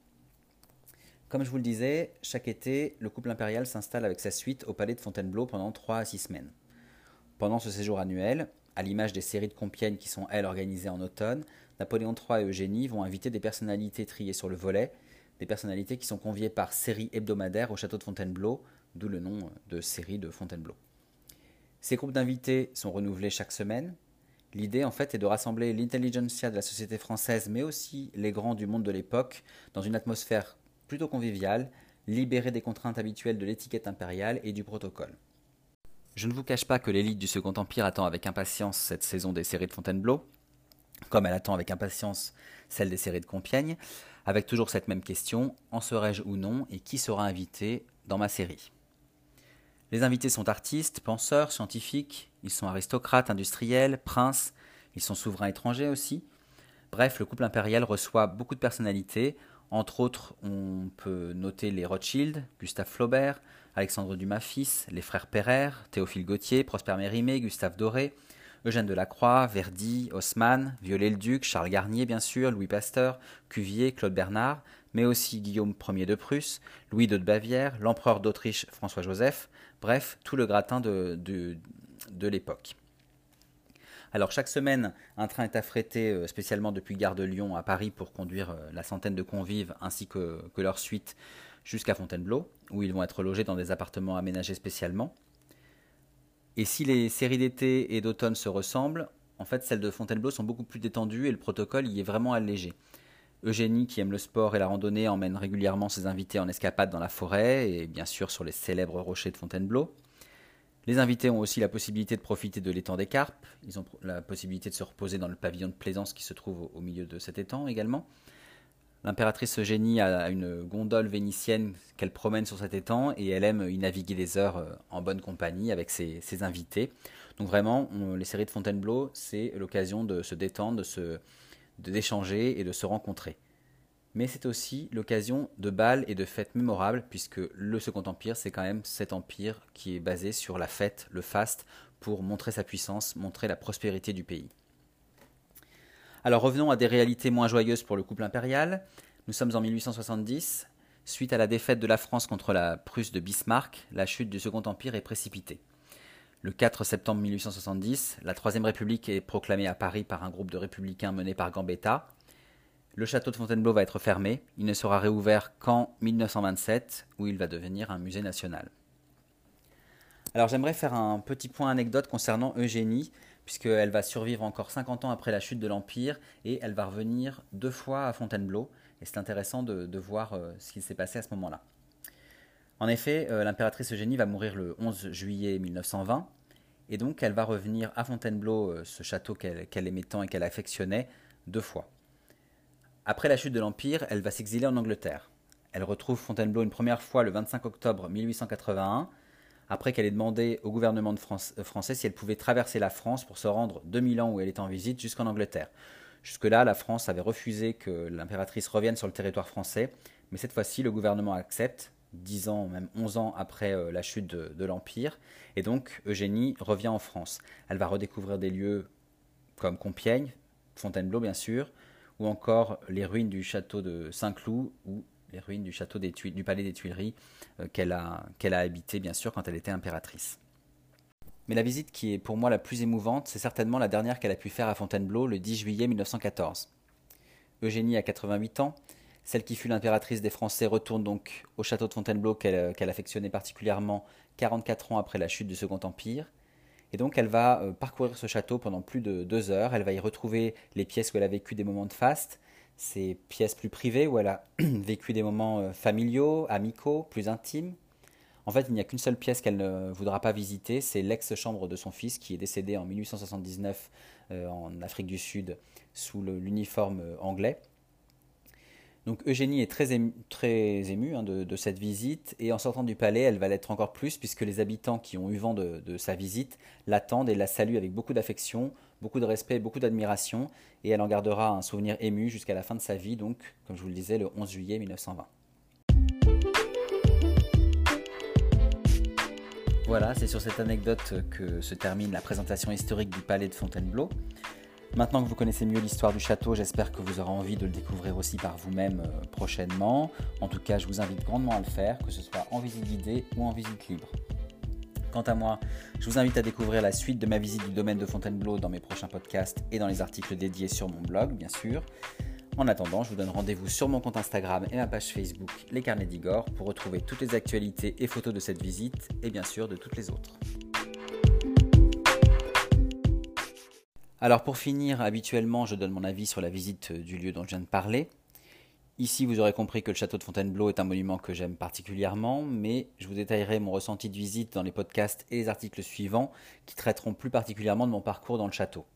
Comme je vous le disais, chaque été, le couple impérial s'installe avec sa suite au palais de Fontainebleau pendant 3 à 6 semaines. Pendant ce séjour annuel, à l'image des séries de Compiègne qui sont elles organisées en automne, Napoléon III et Eugénie vont inviter des personnalités triées sur le volet, des personnalités qui sont conviées par série hebdomadaire au château de Fontainebleau, d'où le nom de série de Fontainebleau. Ces groupes d'invités sont renouvelés chaque semaine. L'idée, en fait, est de rassembler l'intelligentsia de la société française, mais aussi les grands du monde de l'époque, dans une atmosphère plutôt convivial, libéré des contraintes habituelles de l'étiquette impériale et du protocole. Je ne vous cache pas que l'élite du Second Empire attend avec impatience cette saison des séries de Fontainebleau, comme elle attend avec impatience celle des séries de Compiègne, avec toujours cette même question, en serais-je ou non et qui sera invité dans ma série? Les invités sont artistes, penseurs, scientifiques, ils sont aristocrates, industriels, princes, ils sont souverains étrangers aussi. Bref, le couple impérial reçoit beaucoup de personnalités, entre autres, on peut noter les Rothschild, Gustave Flaubert, Alexandre Dumas fils, les frères Perrer, Théophile Gautier, Prosper Mérimée, Gustave Doré, Eugène Delacroix, Verdi, Haussmann, Viollet-le-Duc, Charles Garnier bien sûr, Louis Pasteur, Cuvier, Claude Bernard, mais aussi Guillaume Ier de Prusse, Louis II de Bavière, l'empereur d'Autriche François-Joseph, bref, tout le gratin de l'époque. Alors chaque semaine, un train est affrété euh, spécialement depuis Gare de Lyon à Paris pour conduire euh, la centaine de convives ainsi que, leur suite jusqu'à Fontainebleau, où ils vont être logés dans des appartements aménagés spécialement. Et si les séries d'été et d'automne se ressemblent, en fait celles de Fontainebleau sont beaucoup plus détendues et le protocole y est vraiment allégé. Eugénie, qui aime le sport et la randonnée, emmène régulièrement ses invités en escapade dans la forêt et bien sûr sur les célèbres rochers de Fontainebleau. Les invités ont aussi la possibilité de profiter de l'étang des Carpes. Ils ont la possibilité de se reposer dans le pavillon de plaisance qui se trouve au milieu de cet étang également. L'impératrice Eugénie a une gondole vénitienne qu'elle promène sur cet étang et elle aime y naviguer des heures euh, en bonne compagnie avec ses, invités. Donc vraiment, les séries de Fontainebleau, c'est l'occasion de se détendre, de d'échanger et de se rencontrer mais c'est aussi l'occasion de bals et de fêtes mémorables, puisque le Second Empire, c'est quand même cet empire qui est basé sur la fête, le faste, pour montrer sa puissance, montrer la prospérité du pays. Alors revenons à des réalités moins joyeuses pour le couple impérial. Nous sommes en 1870. Suite à la défaite de la France contre la Prusse de Bismarck, la chute du Second Empire est précipitée. Le 4 septembre 1870, la Troisième République est proclamée à Paris par un groupe de républicains mené par Gambetta, le château de Fontainebleau va être fermé. Il ne sera réouvert qu'en 1927, où il va devenir un musée national. Alors j'aimerais faire un petit point anecdote concernant Eugénie, puisqu'elle va survivre encore 50 ans après la chute de l'Empire, et elle va revenir deux fois à Fontainebleau. Et c'est intéressant de, voir euh, ce qui s'est passé à ce moment-là. En effet, euh, l'impératrice Eugénie va mourir le 11 juillet 1920, et donc elle va revenir à Fontainebleau, euh, ce château qu'elle aimait tant et qu'elle affectionnait, deux fois. Après la chute de l'Empire, elle va s'exiler en Angleterre. Elle retrouve Fontainebleau une première fois le 25 octobre 1881, après qu'elle ait demandé au gouvernement euh, français si elle pouvait traverser la France pour se rendre de Milan où elle était en visite jusqu'en Angleterre. Jusque-là, la France avait refusé que l'impératrice revienne sur le territoire français, mais cette fois-ci, le gouvernement accepte, dix ans, même onze ans après euh, la chute de l'Empire, et donc Eugénie revient en France. Elle va redécouvrir des lieux comme Compiègne, Fontainebleau bien sûr, ou encore les ruines du château de Saint-Cloud ou les ruines du château du palais des Tuileries euh, qu'elle a, habité bien sûr quand elle était impératrice. Mais la visite qui est pour moi la plus émouvante, c'est certainement la dernière qu'elle a pu faire à Fontainebleau le 10 juillet 1914. Eugénie a 88 ans, celle qui fut l'impératrice des Français retourne donc au château de Fontainebleau qu'elle, qu'elle affectionnait particulièrement 44 ans après la chute du Second Empire. Et donc elle va euh, parcourir ce château pendant plus de deux heures. Elle va y retrouver les pièces où elle a vécu des moments de faste, ces pièces plus privées où elle a (clears throat) vécu des moments euh, familiaux, amicaux, plus intimes. En fait, il n'y a qu'une seule pièce qu'elle ne voudra pas visiter, c'est l'ex-chambre de son fils qui est décédé en 1879 euh, en Afrique du Sud sous l'uniforme anglais. Donc Eugénie est très émue, hein, de, cette visite et en sortant du palais, elle va l'être encore plus puisque les habitants qui ont eu vent de, sa visite l'attendent et la saluent avec beaucoup d'affection, beaucoup de respect, beaucoup d'admiration et elle en gardera un souvenir ému jusqu'à la fin de sa vie, donc comme je vous le disais, le 11 juillet 1920. Voilà, c'est sur cette anecdote que se termine la présentation historique du palais de Fontainebleau. Maintenant que vous connaissez mieux l'histoire du château, j'espère que vous aurez envie de le découvrir aussi par vous-même euh, prochainement. En tout cas, je vous invite grandement à le faire, que ce soit en visite guidée ou en visite libre. Quant à moi, je vous invite à découvrir la suite de ma visite du domaine de Fontainebleau dans mes prochains podcasts et dans les articles dédiés sur mon blog, bien sûr. En attendant, je vous donne rendez-vous sur mon compte Instagram et ma page Facebook Les Carnets d'Igor pour retrouver toutes les actualités et photos de cette visite et bien sûr de toutes les autres. Alors pour finir, habituellement, je donne mon avis sur la visite du lieu dont je viens de parler. Ici, vous aurez compris que le château de Fontainebleau est un monument que j'aime particulièrement, mais je vous détaillerai mon ressenti de visite dans les podcasts et les articles suivants qui traiteront plus particulièrement de mon parcours dans le château.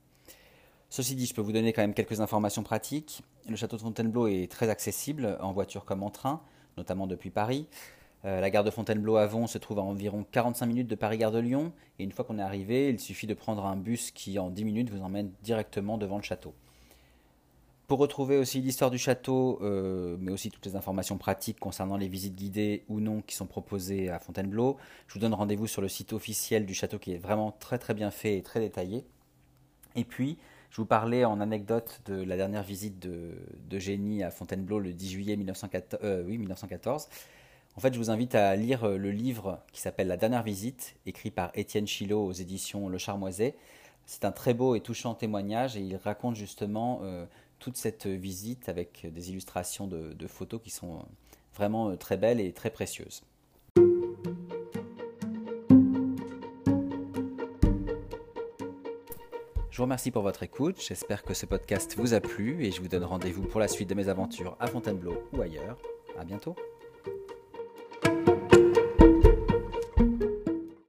Ceci dit, je peux vous donner quand même quelques informations pratiques. Le château de Fontainebleau est très accessible en voiture comme en train, notamment depuis Paris. Euh, la gare de Fontainebleau-Avon se trouve à environ 45 minutes de Paris-Gare de Lyon. Et une fois qu'on est arrivé, il suffit de prendre un bus qui, en 10 minutes, vous emmène directement devant le château. Pour retrouver aussi l'histoire du château, euh, mais aussi toutes les informations pratiques concernant les visites guidées ou non qui sont proposées à Fontainebleau, je vous donne rendez-vous sur le site officiel du château qui est vraiment très très bien fait et très détaillé. Et puis, je vous parlais en anecdote de la dernière visite de, Génie à Fontainebleau le 10 juillet 1914. Euh, oui, 1914. En fait, je vous invite à lire euh, le livre qui s'appelle La dernière visite, écrit par Étienne Chilot aux éditions Le Charmoiset. C'est un très beau et touchant témoignage et il raconte justement euh, toute cette visite avec des illustrations de, photos qui sont vraiment très belles et très précieuses. Je vous remercie pour votre écoute, j'espère que ce podcast vous a plu et je vous donne rendez-vous pour la suite de mes aventures à Fontainebleau ou ailleurs. A bientôt